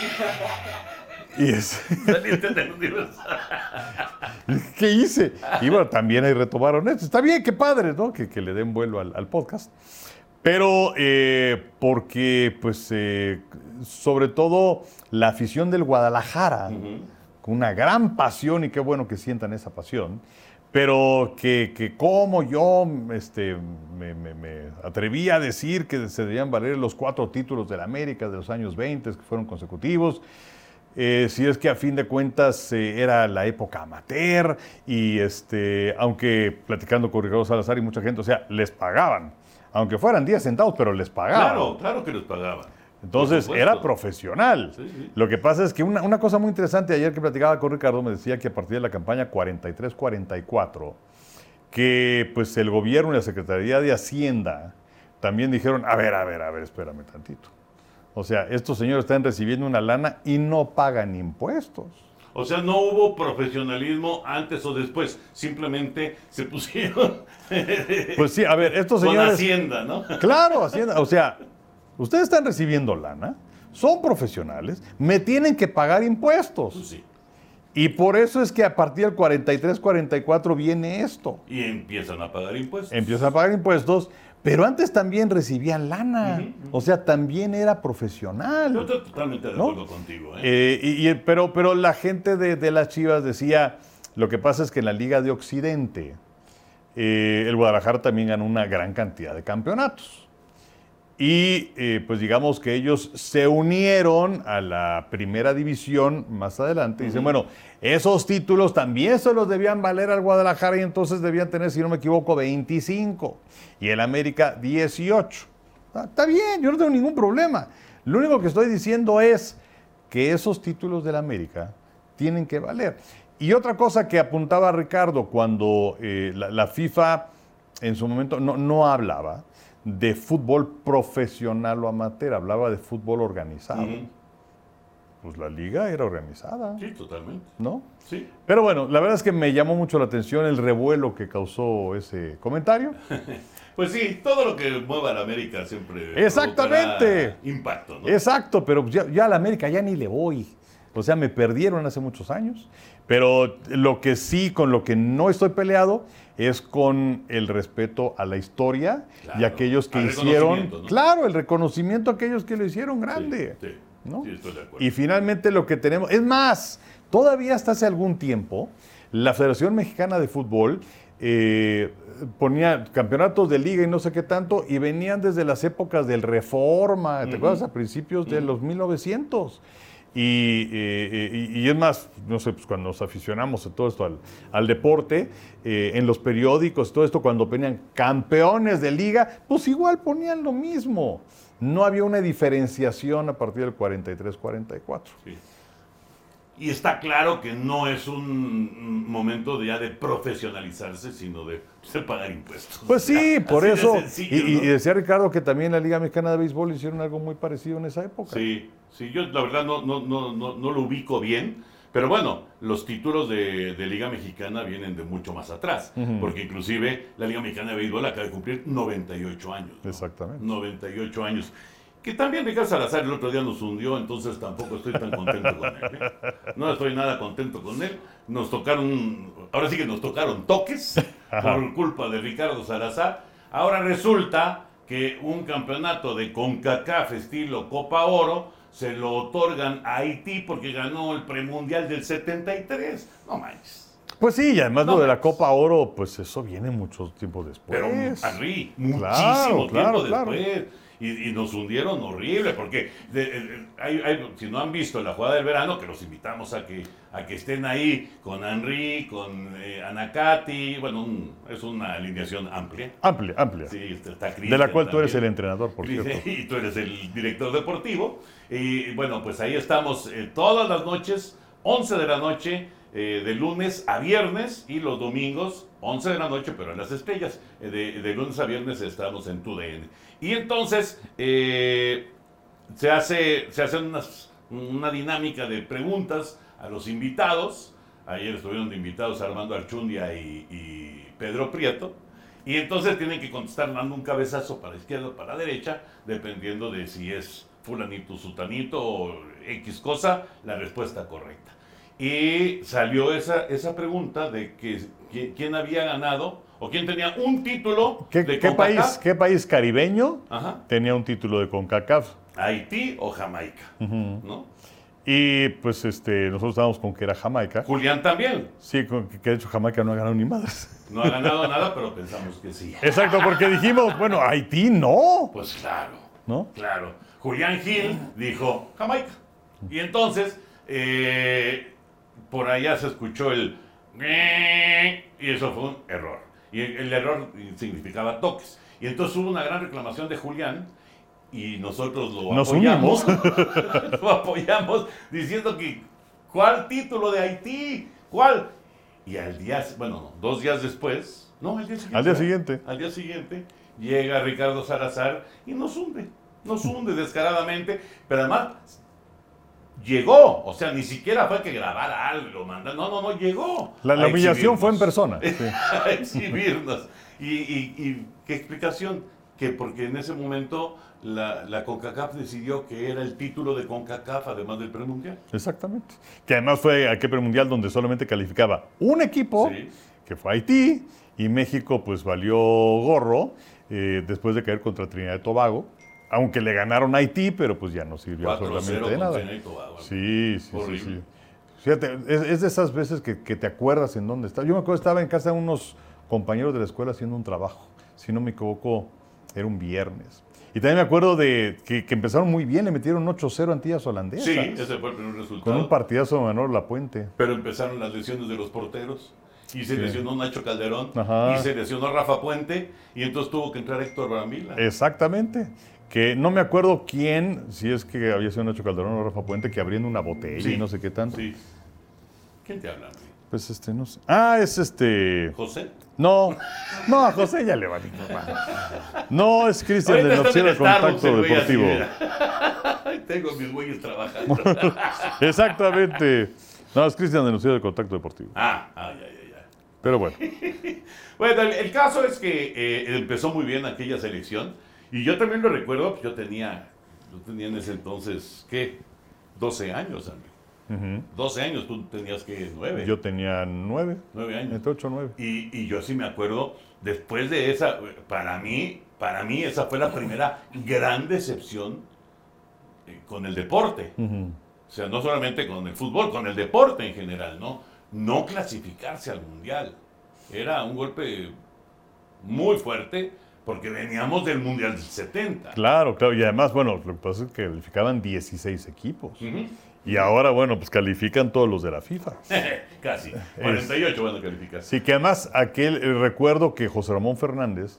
B: Y es,
A: Saliste del universal.
B: ¿qué hice? Y bueno, también ahí retomaron esto. Está bien, qué padre, ¿no? Que, que le den vuelo al, al podcast. Pero eh, porque, pues, eh, sobre todo la afición del Guadalajara, con una gran pasión y qué bueno que sientan esa pasión, pero que, que como yo este, me, me- me atreví a decir que se debían valer los cuatro títulos de la América de los años 20, que fueron consecutivos, eh, si es que a fin de cuentas eh, era la época amateur y este, aunque platicando con Ricardo Salazar y mucha gente, o sea, les pagaban, aunque fueran 10 centavos, pero les pagaban.
A: Claro, claro que los pagaban.
B: Entonces era profesional.
A: Sí, sí.
B: Lo que pasa es que una, una cosa muy interesante ayer que platicaba con Ricardo me decía que a partir de la campaña 43-44, que pues el gobierno y la Secretaría de Hacienda también dijeron, a ver, a ver, a ver, espérame tantito. O sea, estos señores están recibiendo una lana y no pagan impuestos.
A: O sea, no hubo profesionalismo antes o después. Simplemente se pusieron
B: Pues sí, a ver, estos
A: con
B: señores...
A: Hacienda, ¿no?
B: Claro, Hacienda. O sea, ustedes están recibiendo lana, son profesionales, me tienen que pagar impuestos.
A: Pues sí.
B: Y por eso es que a partir del 43-44 viene esto.
A: Y empiezan a pagar impuestos.
B: Empiezan a pagar impuestos, pero antes también recibían lana. O sea, también era
A: Yo
B: profesional.
A: estoy totalmente de
B: ¿No?
A: acuerdo contigo. ¿eh?
B: Eh, y- y- pero, pero la gente de, de las Chivas decía, lo que pasa es que en la Liga de Occidente, eh, el Guadalajara también ganó una gran cantidad de campeonatos. Y eh, pues digamos que ellos se unieron a la primera división más adelante. Dicen, bueno, esos títulos también se los debían valer al Guadalajara y entonces debían tener, si no me equivoco, 25. Y el América 18. Ah, está bien, yo no tengo ningún problema. Lo único que estoy diciendo es que esos títulos del América tienen que valer. Y otra cosa que apuntaba Ricardo cuando eh, la, la FIFA en su momento no, no hablaba de fútbol profesional o amateur, hablaba de fútbol organizado. Pues la liga era organizada,
A: Sí, totalmente.
B: ¿no?
A: Sí.
B: Pero bueno, la verdad es que me llamó mucho la atención el revuelo que causó ese comentario.
A: Pues sí, todo lo que mueva a la América siempre.
B: Exactamente.
A: Impacto, ¿no?
B: Exacto, pero ya, ya a la América ya ni le voy. O sea, me perdieron hace muchos años. Pero lo que sí, con lo que no estoy peleado, es con el respeto a la historia y
A: Claro,
B: aquellos que hicieron. Claro, el reconocimiento a aquellos que lo hicieron grande.
A: Sí, sí,
B: ¿no?
A: sí, estoy de acuerdo.
B: Y finalmente lo que tenemos, es más, todavía hasta hace algún tiempo, la Federación Mexicana de Fútbol eh, ponía campeonatos de liga y no sé qué tanto, y venían desde las épocas del Reforma, ¿te acuerdas? A principios de los 1900. Y, eh, eh, y- es más, no sé, pues cuando nos aficionamos a todo esto al, al deporte, eh, en los periódicos, todo esto, cuando ponían campeones de liga, pues igual ponían lo mismo. No había una diferenciación a partir del 43-44.
A: Sí. Y está claro que no es un momento de ya de profesionalizarse, sino de, de pagar impuestos.
B: Pues sí, por
A: de
B: eso.
A: sencillo,
B: y, y-
A: ¿no?
B: y decía Ricardo que también la Liga Mexicana de Béisbol hicieron algo muy parecido en esa época.
A: Sí, sí, yo la verdad no, no, no, no, no lo ubico bien, pero bueno, los títulos de, de Liga Mexicana vienen de mucho más atrás, porque inclusive la Liga Mexicana de Béisbol acaba de cumplir 98 años. ¿no?
B: Exactamente.
A: 98 años. Que también Ricardo Salazar el otro día nos hundió, entonces tampoco estoy tan contento con él. ¿eh? No estoy nada contento con él. Nos tocaron, ahora sí que nos tocaron toques por culpa de Ricardo Salazar. Ahora resulta que un campeonato de CONCACAF estilo Copa Oro se lo otorgan a Haití porque ganó el premundial del 73. No manches.
B: Pues sí, y además
A: No,
B: lo de la Copa Oro, pues eso viene mucho tiempo después.
A: Pero Henry, muchísimo
B: Claro,
A: tiempo
B: claro, claro.
A: Y, y nos hundieron horrible, porque de- de- hay- hay- si no han visto la jugada del verano, que los invitamos a que, a que estén ahí con Henry, con eh, Anacati, bueno, un- es una alineación amplia.
B: Amplia, amplia.
A: Sí, está, está
B: de la cual tú eres el entrenador, por cierto.
A: Y tú eres el director deportivo. Y bueno, pues ahí estamos eh, todas las noches, 11 de la noche, eh, de lunes a viernes y los domingos, 11 de la noche, pero en las estrellas. Eh, de, de lunes a viernes estamos en TUDN. Y entonces eh, se hace, se hace una dinámica de preguntas a los invitados. Ayer estuvieron de invitados Armando Archundia y, Pedro Prieto. Y entonces tienen que contestar dando un cabezazo para izquierda o para derecha, dependiendo de si es fulanito, sutanito o X cosa, la respuesta correcta. Y salió esa, esa pregunta de que, qui- quién había ganado o quién tenía un título
B: ¿Qué,
A: de
B: qué país, ¿Qué país caribeño
A: Ajá.
B: tenía un título de CONCACAF?
A: Haití o Jamaica, ¿no?
B: Y pues este, nosotros estábamos con que era Jamaica.
A: Julián también.
B: Sí, con que de hecho Jamaica no ha ganado ni madres.
A: No ha ganado nada, pero pensamos que sí.
B: Exacto, porque dijimos, bueno, Haití no,
A: Pues claro,
B: ¿no?
A: claro. Julián Gil dijo Jamaica. Y entonces, eh, por allá se escuchó el... Y eso fue un error. Y el, error significaba toques. Y entonces hubo una gran reclamación de Julián y nosotros lo
B: Nos
A: apoyamos. lo apoyamos diciendo que ¿cuál título de Haití? ¿Cuál? Y al día, bueno, no, dos días después, no, al día siguiente.
B: Al día siguiente.
A: Al día siguiente llega Ricardo Salazar y nos hunde, nos hunde descaradamente, pero además llegó, o sea, ni siquiera fue que grabara algo, mandara, no, no, no, llegó.
B: La, humillación fue en persona. sí.
A: a exhibirnos. Y, y- y qué explicación, que porque en ese momento la, la CONCACAF decidió que era el título de CONCACAF, además del premundial.
B: Exactamente. Que además fue aquel premundial donde solamente calificaba un equipo,
A: Sí.
B: que fue Haití, y México pues valió gorro eh, después de caer contra Trinidad y Tobago, aunque le ganaron a Haití, pero pues ya no sirvió
A: 4-0
B: absolutamente de nada.
A: Tobago.
B: Sí, sí, sí,
A: Horrible.
B: sí. Fíjate, es, es de esas veces que, que te acuerdas en dónde estás. Yo me acuerdo, estaba en casa de unos compañeros de la escuela haciendo un trabajo. Si no me equivoco, era un viernes. Y también me acuerdo de que, que empezaron muy bien, le metieron 8-0 a Antillas Holandesas.
A: Sí, ese fue el primer resultado.
B: Con un partidazo de Manolo Lapuente.
A: Pero empezaron las lesiones de los porteros. Y se lesionó Nacho Calderón.
B: Ajá.
A: Y se lesionó Rafa Puente. Y entonces tuvo que entrar Héctor Bramila.
B: Exactamente. Que no me acuerdo quién, si es que había sido Nacho Calderón o Rafa Puente, que abriendo una botella
A: Sí.
B: y no sé qué tanto.
A: Sí. ¿Quién te habla?
B: Pues este, no sé. Ah, es este.
A: ¿José?
B: No, no, a José ya le va a. No, es Cristian de Contacto
A: así,
B: Deportivo.
A: Ay, Tengo mis güeyes trabajando.
B: Exactamente. No, es Cristian de de Contacto Deportivo.
A: ah, ay, ay, ay, ay.
B: Pero bueno,
A: Bueno, el, el caso es que eh, empezó muy bien aquella selección. Y yo también lo recuerdo, pues yo tenía, yo tenía en ese entonces, ¿qué? 12 años, André. 12 años, tú tenías que 9.
B: yo tenía nueve,
A: 9 años.
B: entre ocho o nueve.
A: Y, y yo sí me acuerdo, después de esa, para mí, para mí esa fue la primera gran decepción eh, con el deporte. O sea, no solamente con el fútbol, con el deporte en general, ¿no? No clasificarse al mundial. Era un golpe muy fuerte porque veníamos del mundial del 70.
B: Claro, claro. Y además, bueno, lo que pasa es que calificaban 16 equipos. Y ahora, bueno, pues califican todos los de la FIFA.
A: Casi. 48 van a calificar.
B: Sí, que además aquel eh, recuerdo que José Ramón Fernández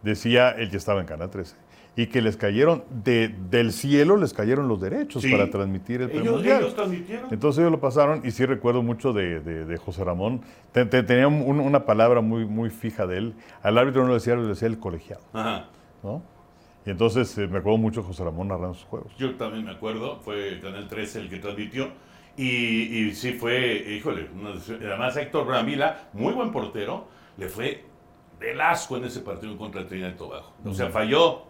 B: decía, él ya estaba en Canal 13, y que les cayeron, de, del cielo les cayeron los derechos
A: Sí.
B: para transmitir el
A: Ellos,
B: premundial.
A: ellos transmitieron.
B: Entonces ellos lo pasaron y sí recuerdo mucho de, de- de José Ramón. Te- te- tenía un- una palabra muy, muy fija de él. Al árbitro no le decía, le decía el colegiado,
A: Ajá.
B: ¿no? Y entonces eh, me acuerdo mucho de José Ramón narrando sus juegos.
A: Yo también me acuerdo, fue Canal 13 el que transmitió. Y, y sí fue, híjole, además Héctor Bramila, muy buen portero, le fue del asco en ese partido contra Trinidad y Tobago. O sea, falló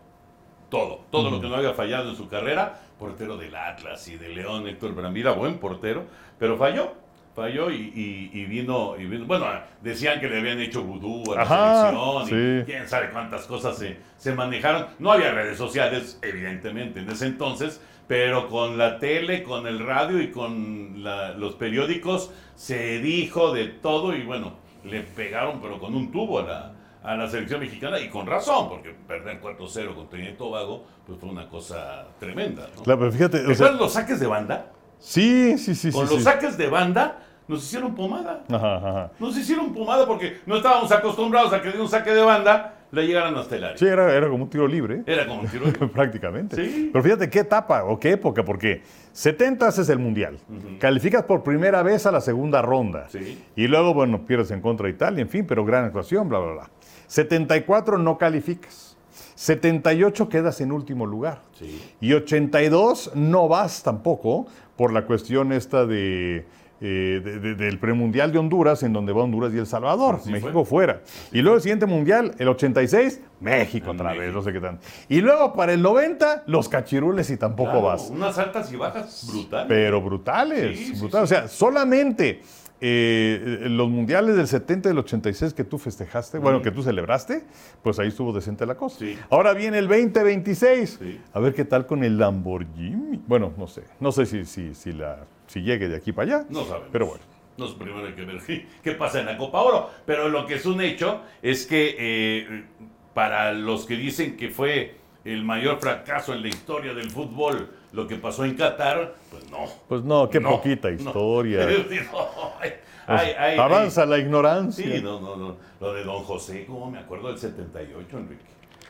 A: todo, todo lo que no había fallado en su carrera, portero del Atlas y de León, Héctor Bramila, buen portero, pero falló, falló y, y- y vino, y vino, bueno, decían que le habían hecho vudú a la
B: Ajá,
A: selección, y quién sabe cuántas cosas se, se manejaron. No había redes sociales, evidentemente, en ese entonces, pero con la tele, con el radio y con la- los periódicos se dijo de todo y bueno, le pegaron pero con un tubo a la, a la selección mexicana y con razón, porque perder 4-0 con Trinidad y Tobago pues fue una cosa tremenda. ¿no?
B: Claro, pero fíjate, o
A: ¿Recuerdas
B: sea,
A: los saques de banda?
B: sí, sí, sí,
A: Con
B: sí.
A: los
B: sí.
A: saques de banda nos hicieron pomada.
B: Ajá, ajá.
A: Nos hicieron pomada porque no estábamos acostumbrados a que de un saque de banda le llegaran hasta el área.
B: Sí, era, era como un tiro libre.
A: Era como un tiro libre.
B: Prácticamente.
A: Sí.
B: Pero fíjate qué etapa o qué época, porque 70 es el Mundial. Calificas por primera vez a la segunda ronda.
A: Sí.
B: Y luego, bueno, pierdes en contra de Italia, en fin, pero gran actuación, bla, bla, bla. 74 no calificas. 78 quedas en último lugar.
A: Sí.
B: Y 82 no vas tampoco por la cuestión esta de, eh, de- de- del premundial de Honduras, en donde va Honduras y El Salvador.
A: Así
B: México fuera. Y luego el siguiente mundial, el 86, México
A: En
B: otra vez, no sé qué tanto. Y luego para el 90, los cachirules y tampoco
A: Claro,
B: vas.
A: Unas altas y bajas brutales.
B: Pero brutales,
A: Sí, sí,
B: brutales.
A: sí.
B: O sea, solamente eh, los mundiales del 70 y del 86 que tú festejaste, bueno, que tú celebraste, pues ahí estuvo decente la cosa.
A: Sí.
B: Ahora viene el 2026.
A: Sí.
B: A ver qué tal con el Lamborghini. Bueno, no sé. No sé si, si, si, la, si llegue de aquí para allá.
A: No sabemos.
B: Pero bueno.
A: No es primero hay que ver qué, qué pasa en la Copa Oro. Pero lo que es un hecho es que eh, para los que dicen que fue el mayor fracaso en la historia del fútbol lo que pasó en Qatar, pues no.
B: Pues no, qué
A: No,
B: poquita historia.
A: No,
B: Avanza la ignorancia.
A: Sí, no, no, no. Lo de Don José, como me acuerdo del 78, Enrique.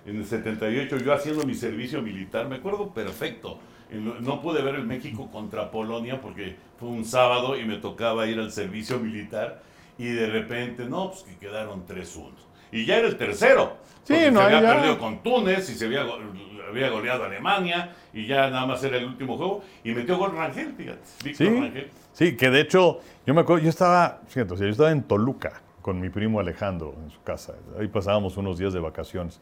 A: En el 78 yo haciendo mi servicio militar, me acuerdo perfecto. No pude ver el México contra Polonia porque fue un sábado y me tocaba ir al servicio militar y de repente, no, pues que quedaron 3-1. Y ya era el tercero.
B: Sí, no,
A: se había
B: ya.
A: perdido con Túnez y se había, había goleado a Alemania y ya nada más era el último juego y metió gol Rangel, fíjate. Víctor
B: Sí,
A: Rangel.
B: sí, que de hecho, yo me acuerdo, yo estaba, fíjate, o sea, yo estaba en Toluca con mi primo Alejandro en su casa. Ahí pasábamos unos días de vacaciones.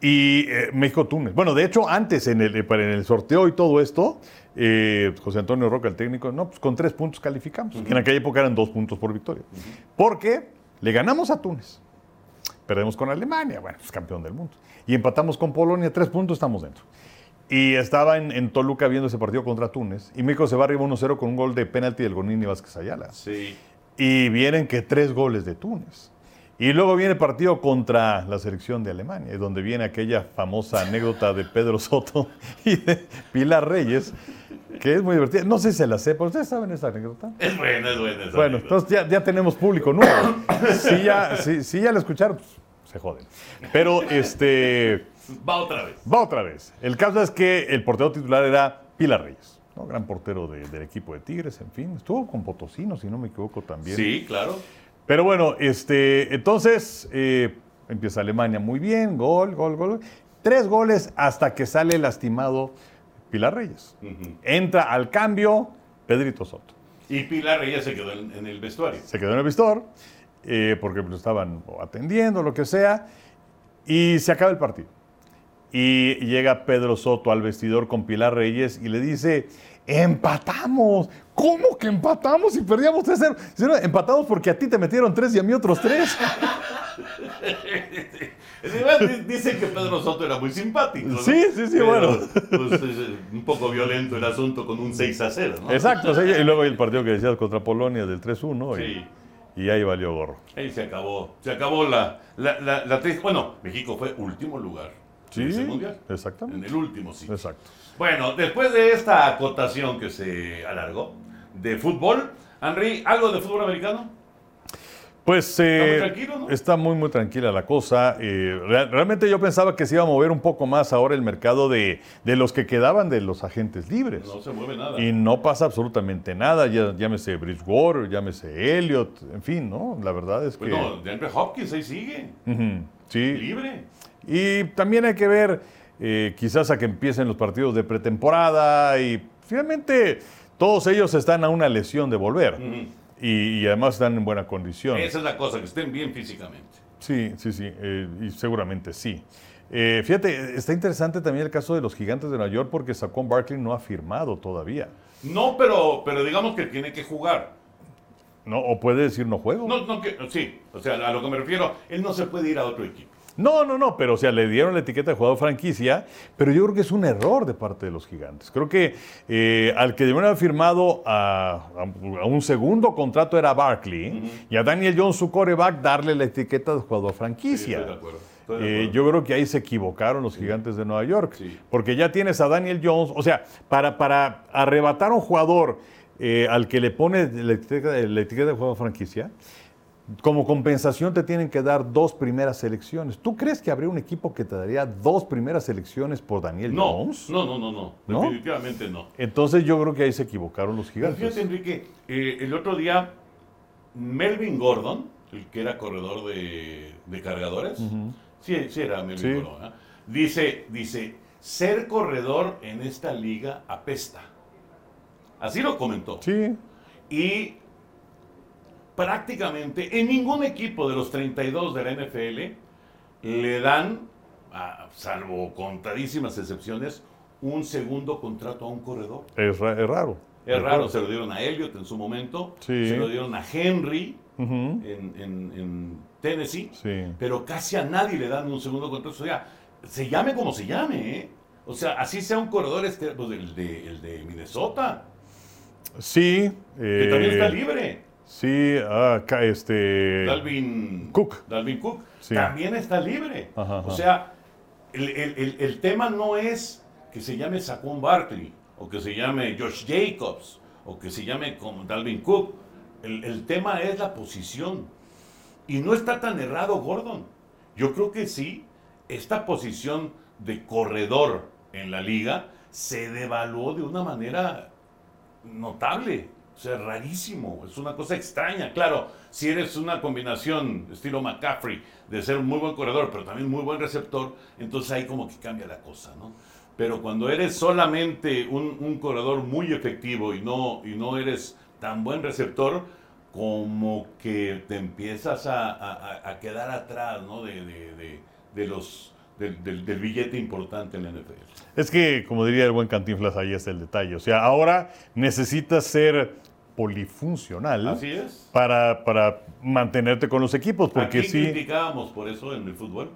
B: Y eh, México-Túnez. Bueno, de hecho, antes, en el, eh, en el sorteo y todo esto, eh, José Antonio Roca, el técnico, no, pues con tres puntos calificamos. que en aquella época eran dos puntos por victoria. Porque le ganamos a Túnez. Perdemos con Alemania, bueno, es campeón del mundo. Y empatamos con Polonia, tres puntos, estamos dentro. Y estaba en, en Toluca viendo ese partido contra Túnez. Y México se va arriba 1-0 con un gol de penalti del Gonini Vázquez Ayala.
A: Sí.
B: Y vienen que tres goles de Túnez. Y luego viene el partido contra la selección de Alemania, donde viene aquella famosa anécdota de Pedro Soto y de Pilar Reyes, que es muy divertida. No sé si se la sepa. ¿Ustedes saben esa anécdota?
A: Es buena, es buena. esa
B: Bueno,
A: anécdota.
B: entonces ya, ya tenemos público nuevo. Si ya, si, si ya la escucharon, pues, se joden. Pero este
A: Va otra vez.
B: va otra vez. El caso es que el portero titular era Pilar Reyes, ¿no? gran portero de- del equipo de Tigres, en fin. Estuvo con Potosino, si no me equivoco, también.
A: Sí, claro.
B: Pero bueno, este, entonces eh, empieza Alemania muy bien, gol, gol, gol. Tres goles hasta que sale lastimado Pilar Reyes. Entra al cambio Pedrito Soto.
A: Y Pilar Reyes se quedó en, en el vestuario.
B: Se quedó en el vistor eh, porque lo estaban atendiendo, lo que sea, y se acaba el partido. Y llega Pedro Soto al vestidor con Pilar Reyes y le dice, empatamos. ¿Cómo que empatamos y perdíamos 3-0? Dice, "No, empatamos porque a ti te metieron tres y a mí otros tres.
A: Además, di- Dicen que Pedro Soto era muy simpático. ¿no?
B: Sí, sí, sí,
A: Pero,
B: bueno.
A: pues, es un poco violento el asunto con un 6 a 0, ¿no?
B: Exacto, y luego el partido que decías contra Polonia del 3-1 y,
A: Sí.
B: y ahí valió gorro.
A: Ahí se acabó. Se acabó la, la, la, Bueno, México fue último lugar
B: Sí,
A: en ese mundial. En
B: exactamente.
A: el último, sí.
B: Exacto.
A: Bueno, después de esta acotación que se alargó de fútbol, Henry, ¿algo de fútbol americano?
B: Pues eh,
A: muy tranquilo, ¿no?
B: está muy, muy tranquila la cosa. Eh, real- realmente yo pensaba que se iba a mover un poco más ahora el mercado de, de los que quedaban de los agentes libres.
A: No se mueve nada.
B: Y no pasa absolutamente nada, ya, llámese Bridgewater, llámese Elliott, en fin, ¿no? La verdad es que...
A: Pues no, DeAndre Hopkins ahí sigue,
B: sí.
A: libre.
B: Y también hay que ver eh, quizás a que empiecen los partidos de pretemporada y finalmente todos ellos están a una lesión de volver.
A: Ujú.
B: Y, y además están en buena condición.
A: Esa es la cosa, que estén bien físicamente.
B: Sí, sí, sí, eh, y seguramente sí. Eh, fíjate, está interesante también el caso de los gigantes de Nueva York porque Saquon Barkley no ha firmado todavía.
A: No, pero, pero digamos que tiene que jugar.
B: No, o puede decir no juego.
A: No, no que, sí, o sea, a lo que me refiero, él no se puede ir a otro equipo.
B: No, no, no, pero o sea, le dieron la etiqueta de jugador franquicia, pero yo creo que es un error de parte de los gigantes. Creo que eh, al que debieron haber firmado a, un segundo contrato era Barkley y a Daniel Jones, su coreback, darle la etiqueta de jugador franquicia.
A: estoy de acuerdo, estoy de
B: Eh, yo creo que ahí se equivocaron los gigantes de Nueva York,
A: Sí.
B: porque ya tienes a Daniel Jones, o sea, para, para arrebatar a un jugador eh, al que le pone la etiqueta, la etiqueta de jugador franquicia, como compensación te tienen que dar dos primeras selecciones. ¿Tú crees que habría un equipo que te daría dos primeras selecciones por Daniel
A: No,
B: Jones?
A: no, no, no, no,
B: ¿No?
A: definitivamente no.
B: Entonces yo creo que ahí se equivocaron los
A: Pero
B: gigantes.
A: fíjate, Enrique, eh, el otro día, Melvin Gordon, el que era corredor de, de cargadores, sí, sí era Melvin
B: Sí.
A: Gordon, ¿eh? dice, dice, ser corredor en esta liga apesta. Así lo comentó.
B: Sí,
A: Y prácticamente en ningún equipo de los 32 de la NFL le dan, a- salvo contadísimas excepciones, un segundo contrato a un corredor.
B: es, ra- es raro.
A: Es raro, se lo dieron a Elliott en su momento,
B: Sí.
A: se lo dieron a Henry en, en- en Tennessee,
B: Sí.
A: pero casi a nadie le dan un segundo contrato. O sea, se llame como se llame, ¿eh? O sea, así sea un corredor, este, pues el de, el de Minnesota,
B: Sí.
A: que
B: eh,
A: también está libre.
B: Sí, ah, ca- este.
A: Dalvin
B: Cook.
A: Dalvin Cook
B: Sí.
A: también está libre.
B: Ajá, ajá.
A: O sea, el, el- el- el tema no es que se llame Saquon Barkley, o que se llame Josh Jacobs, o que se llame como Dalvin Cook. El, el tema es la posición. Y no está tan errado Gordon. Yo creo que sí, esta posición de corredor en la liga se devaluó de una manera notable. Sea, rarísimo. Es una cosa extraña. Claro, si eres una combinación estilo McCaffrey de ser un muy buen corredor, pero también muy buen receptor, entonces ahí como que cambia la cosa, ¿no? Pero cuando eres solamente un, un corredor muy efectivo y no, y no eres tan buen receptor, como que te empiezas a, a- a- quedar atrás, ¿no? De, de- de- de los, del, del- del billete importante en la NFL.
B: Es que, como diría el buen Cantinflas, ahí está el detalle. O sea, ahora necesitas ser polifuncional
A: Así es.
B: para, para mantenerte con los equipos, porque
A: Aquí
B: sí,
A: criticábamos por eso en el fútbol.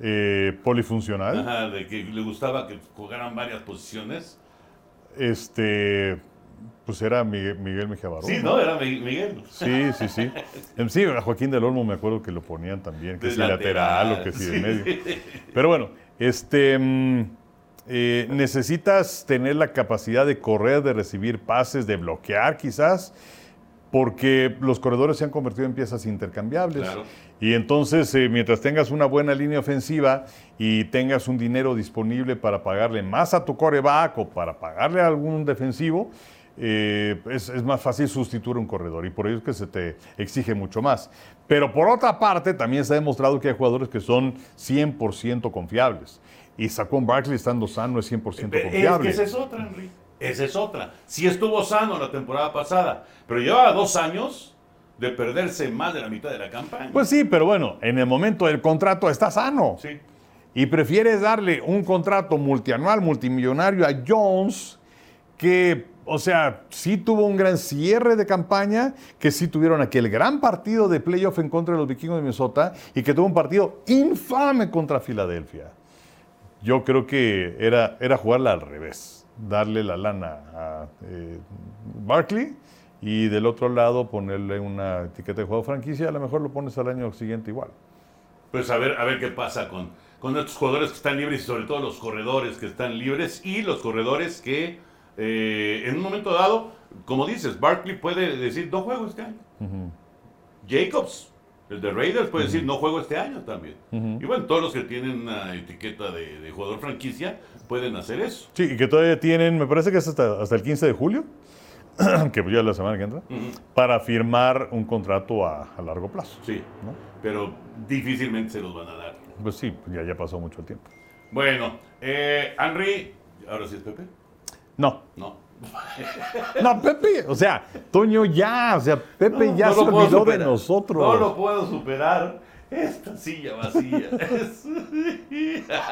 B: eh, polifuncional.
A: Ajá, de que le gustaba que jugaran varias posiciones.
B: Este, pues era Miguel, Miguel Mejía Barón,
A: Sí, ¿no? Era Mi- Miguel.
B: Sí, sí, sí. Sí, a Joaquín del Olmo me acuerdo que lo ponían también, que
A: De
B: si lateral, o que si de
A: sí.
B: medio. Pero bueno, este, mm, eh, necesitas tener la capacidad de correr, de recibir pases, de bloquear quizás, porque los corredores se han convertido en piezas intercambiables.
A: Claro.
B: Y entonces, eh, mientras tengas una buena línea ofensiva y tengas un dinero disponible para pagarle más a tu coreback o para pagarle a algún defensivo, eh, es, es más fácil sustituir un corredor y por ello es que se te exige mucho más. Pero por otra parte, también se ha demostrado que hay jugadores que son 100% confiables. Y Saquon Barkley estando sano es 100%
A: Es que
B: confiable.
A: esa es otra, Henry. Esa es otra. Sí estuvo sano la temporada pasada, pero llevaba dos años de perderse más de la mitad de la campaña.
B: Pues sí, pero bueno, en el momento del contrato está sano.
A: sí.
B: Y prefieres darle un contrato multianual, multimillonario a Jones, que, o sea, sí tuvo un gran cierre de campaña, que sí tuvieron aquel gran partido de playoff en contra de los vikingos de Minnesota y que tuvo un partido infame contra Filadelfia. Yo creo que era, era jugarla al revés, darle la lana a eh, Barkley y del otro lado ponerle una etiqueta de juego franquicia, a lo mejor lo pones al año siguiente igual.
A: Pues a ver, a ver qué pasa con, con estos jugadores que están libres y sobre todo los corredores que están libres y los corredores que eh, en un momento dado, como dices, Barkley puede decir no juego este año. Jacobs, el de Raiders, puede decir no juego este año también. Y bueno, todos los que tienen una etiqueta de, de jugador franquicia pueden hacer eso.
B: Sí, y que todavía tienen, me parece que es hasta, hasta el 15 de julio, que ya es la semana que entra, para firmar un contrato a, a largo plazo.
A: Sí,
B: ¿no?
A: pero difícilmente se los van a dar.
B: Pues sí, ya, ya pasó mucho el tiempo.
A: Bueno, eh, Henry, ¿ahora sí es Pepe?
B: No,
A: No.
B: No, Pepe, o sea, Toño ya, o sea, Pepe
A: No,
B: ya
A: no
B: se olvidó de
A: superar.
B: nosotros.
A: No lo puedo superar. Esta silla vacía.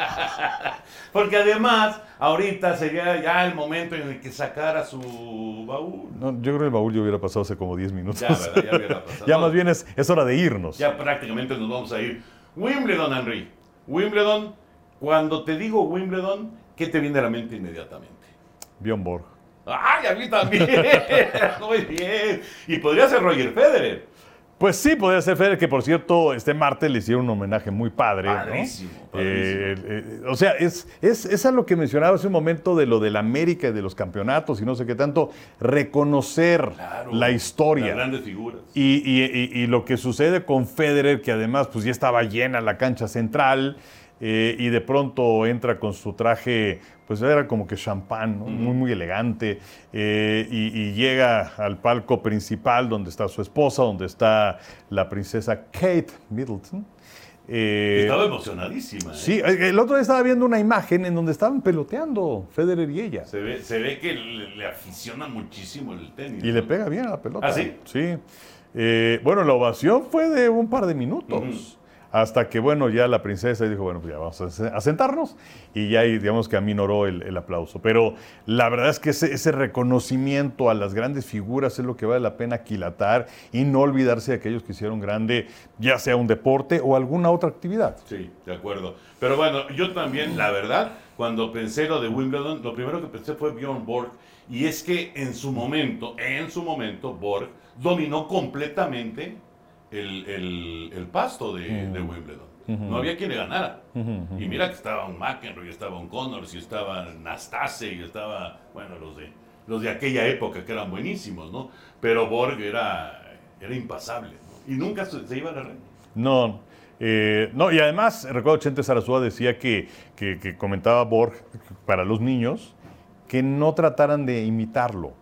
A: Porque además, ahorita sería ya el momento en el que sacara su baúl.
B: No, yo creo que el baúl ya hubiera pasado hace como 10 minutos.
A: Ya, ¿verdad? Ya hubiera pasado.
B: Ya más bien es, es hora de irnos.
A: Ya prácticamente nos vamos a ir. Wimbledon, Henry. Wimbledon, cuando te digo Wimbledon, ¿qué te viene a la mente inmediatamente?
B: Bjorn Borg.
A: ¡Ay, a mí también! Muy bien. Y podría ser Roger Federer.
B: Pues sí, podría ser Federer, que por cierto, este martes le hicieron un homenaje muy padre. ¿no?
A: Padrísimo,
B: Eh,
A: padrísimo.
B: eh, o sea, es, es, es a lo que mencionaba hace un momento de lo del América y de los campeonatos y no sé qué tanto, reconocer
A: Claro,
B: la historia.
A: Las grandes figuras.
B: Y, y- y- y lo que sucede con Federer, que además pues ya estaba llena la cancha central, eh, y de pronto entra con su traje, pues era como que champán, ¿no? muy, muy elegante, eh, y, y llega al palco principal donde está su esposa, donde está la princesa Kate Middleton. Eh,
A: Estaba emocionadísima. ¿eh?
B: sí, el otro día estaba viendo una imagen en donde estaban peloteando Federer y ella.
A: Se ve, se ve que le, le aficiona muchísimo el tenis.
B: Y le pega bien a la pelota.
A: ¿Ah, sí?
B: Sí. Eh, bueno, la ovación fue de un par de minutos. Hasta que, bueno, ya la princesa dijo, bueno, pues ya vamos a se- a sentarnos. Y ya, ahí, digamos que aminoró el, el aplauso. Pero la verdad es que ese, ese reconocimiento a las grandes figuras es lo que vale la pena aquilatar y no olvidarse de aquellos que hicieron grande, ya sea un deporte o alguna otra actividad.
A: Sí, de acuerdo. Pero bueno, yo también, la verdad, cuando pensé lo de Wimbledon, lo primero que pensé fue Bjorn Borg. Y es que en su momento, en su momento, Borg dominó completamente el, el- el pasto de, de Wimbledon. No había quien le ganara. Y mira que estaba un McEnroe, y estaba un Connors, y estaba Nastase, y estaba, bueno, los de, los de aquella época que eran buenísimos, ¿no? Pero Borg era, era impasable, ¿no? Y nunca se, se iba a la red.
B: No, eh, no, y además, recuerdo Chente Sarasúa decía que, que- que comentaba Borg para los niños que no trataran de imitarlo,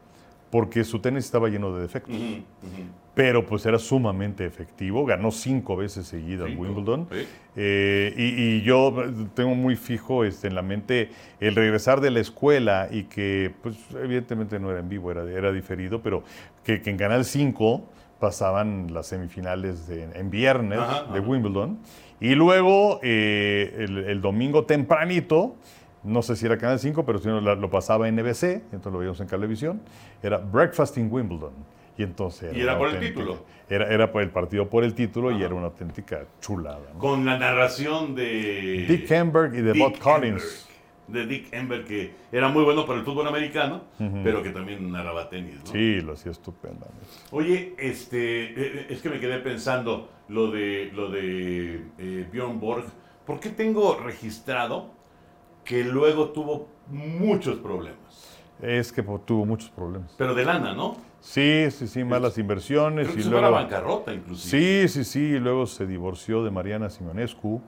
B: porque su tenis estaba lleno de defectos.
A: Ujú.
B: Pero pues era sumamente efectivo, ganó cinco veces seguidas
A: Cinco,
B: Wimbledon.
A: sí.
B: Eh, y, y yo tengo muy fijo este, en la mente el regresar de la escuela y que, pues evidentemente no era en vivo, era, era diferido, pero que, que en Canal 5 pasaban las semifinales de- en viernes
A: Ajá,
B: de
A: ajá.
B: Wimbledon. Y luego eh, el, el domingo tempranito, no sé si era Canal 5, pero si no lo pasaba en NBC, entonces lo veíamos en televisión, era Breakfast in Wimbledon. Y entonces
A: Y era
B: una
A: por el título.
B: Era, era por el partido por el título y era una auténtica chulada. ¿no?
A: Con la narración de
B: Dick Hemberg y de
A: Dick
B: Bob Collins.
A: De Dick Hemberg, que era muy bueno para el fútbol americano, pero que también narraba tenis, ¿no?
B: Sí, lo hacía estupendamente.
A: Oye, este, eh, es que me quedé pensando lo de, lo de eh, Bjorn Borg. ¿Por qué tengo registrado que luego tuvo muchos problemas?
B: Es que tuvo muchos problemas.
A: Pero de lana, ¿no?
B: Sí, sí, sí, malas inversiones.
A: Creo que
B: y luego,
A: bancarrota, inclusive.
B: sí, sí, sí. y Luego se divorció de Mariana Simonescu,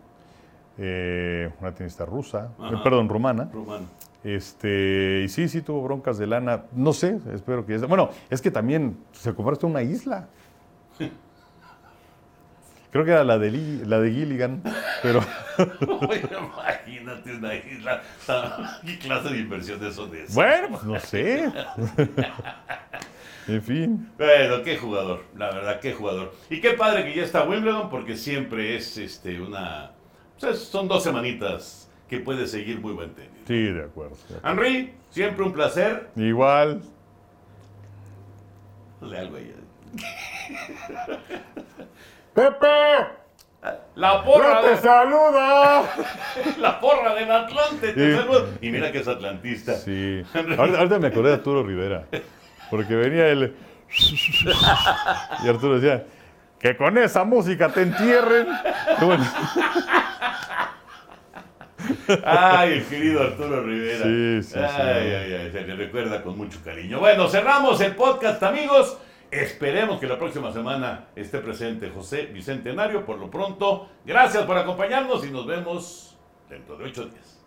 B: eh, una tenista rusa, eh, perdón, rumana.
A: Romano.
B: Este, y sí, sí tuvo broncas de lana. No sé, espero que. Bueno, es que también se compró hasta una isla. Creo que era la de, la de Gilligan, pero
A: Oye, imagínate una isla. ¿Qué clase de inversiones son esas?
B: bueno, pues no sé. en fin.
A: Bueno, qué jugador, la verdad, qué jugador. Y qué padre que ya está Wimbledon porque siempre es este una... o sea, son dos semanitas que puede seguir muy buen tenis.
B: Sí, de acuerdo. de acuerdo.
A: Henry, siempre un placer.
B: Igual.
A: Dale algo ahí.
B: ¡Pepe!
A: La porra, de,
B: saluda!
A: la porra del Atlante. te
B: Sí.
A: saludo. Y mira que es atlantista.
B: Sí. Ahorita, ahorita me acordé de Arturo Rivera. Porque venía él. Y Arturo decía: Que con esa música te entierren. Bueno,
A: Ay, el querido Arturo Rivera.
B: Sí, sí, sí.
A: ay, ay, ay, se le recuerda con mucho cariño. Bueno, cerramos el podcast, amigos. Esperemos que la próxima semana esté presente José Bicentenario. Por lo pronto, gracias por acompañarnos y nos vemos dentro de ocho días.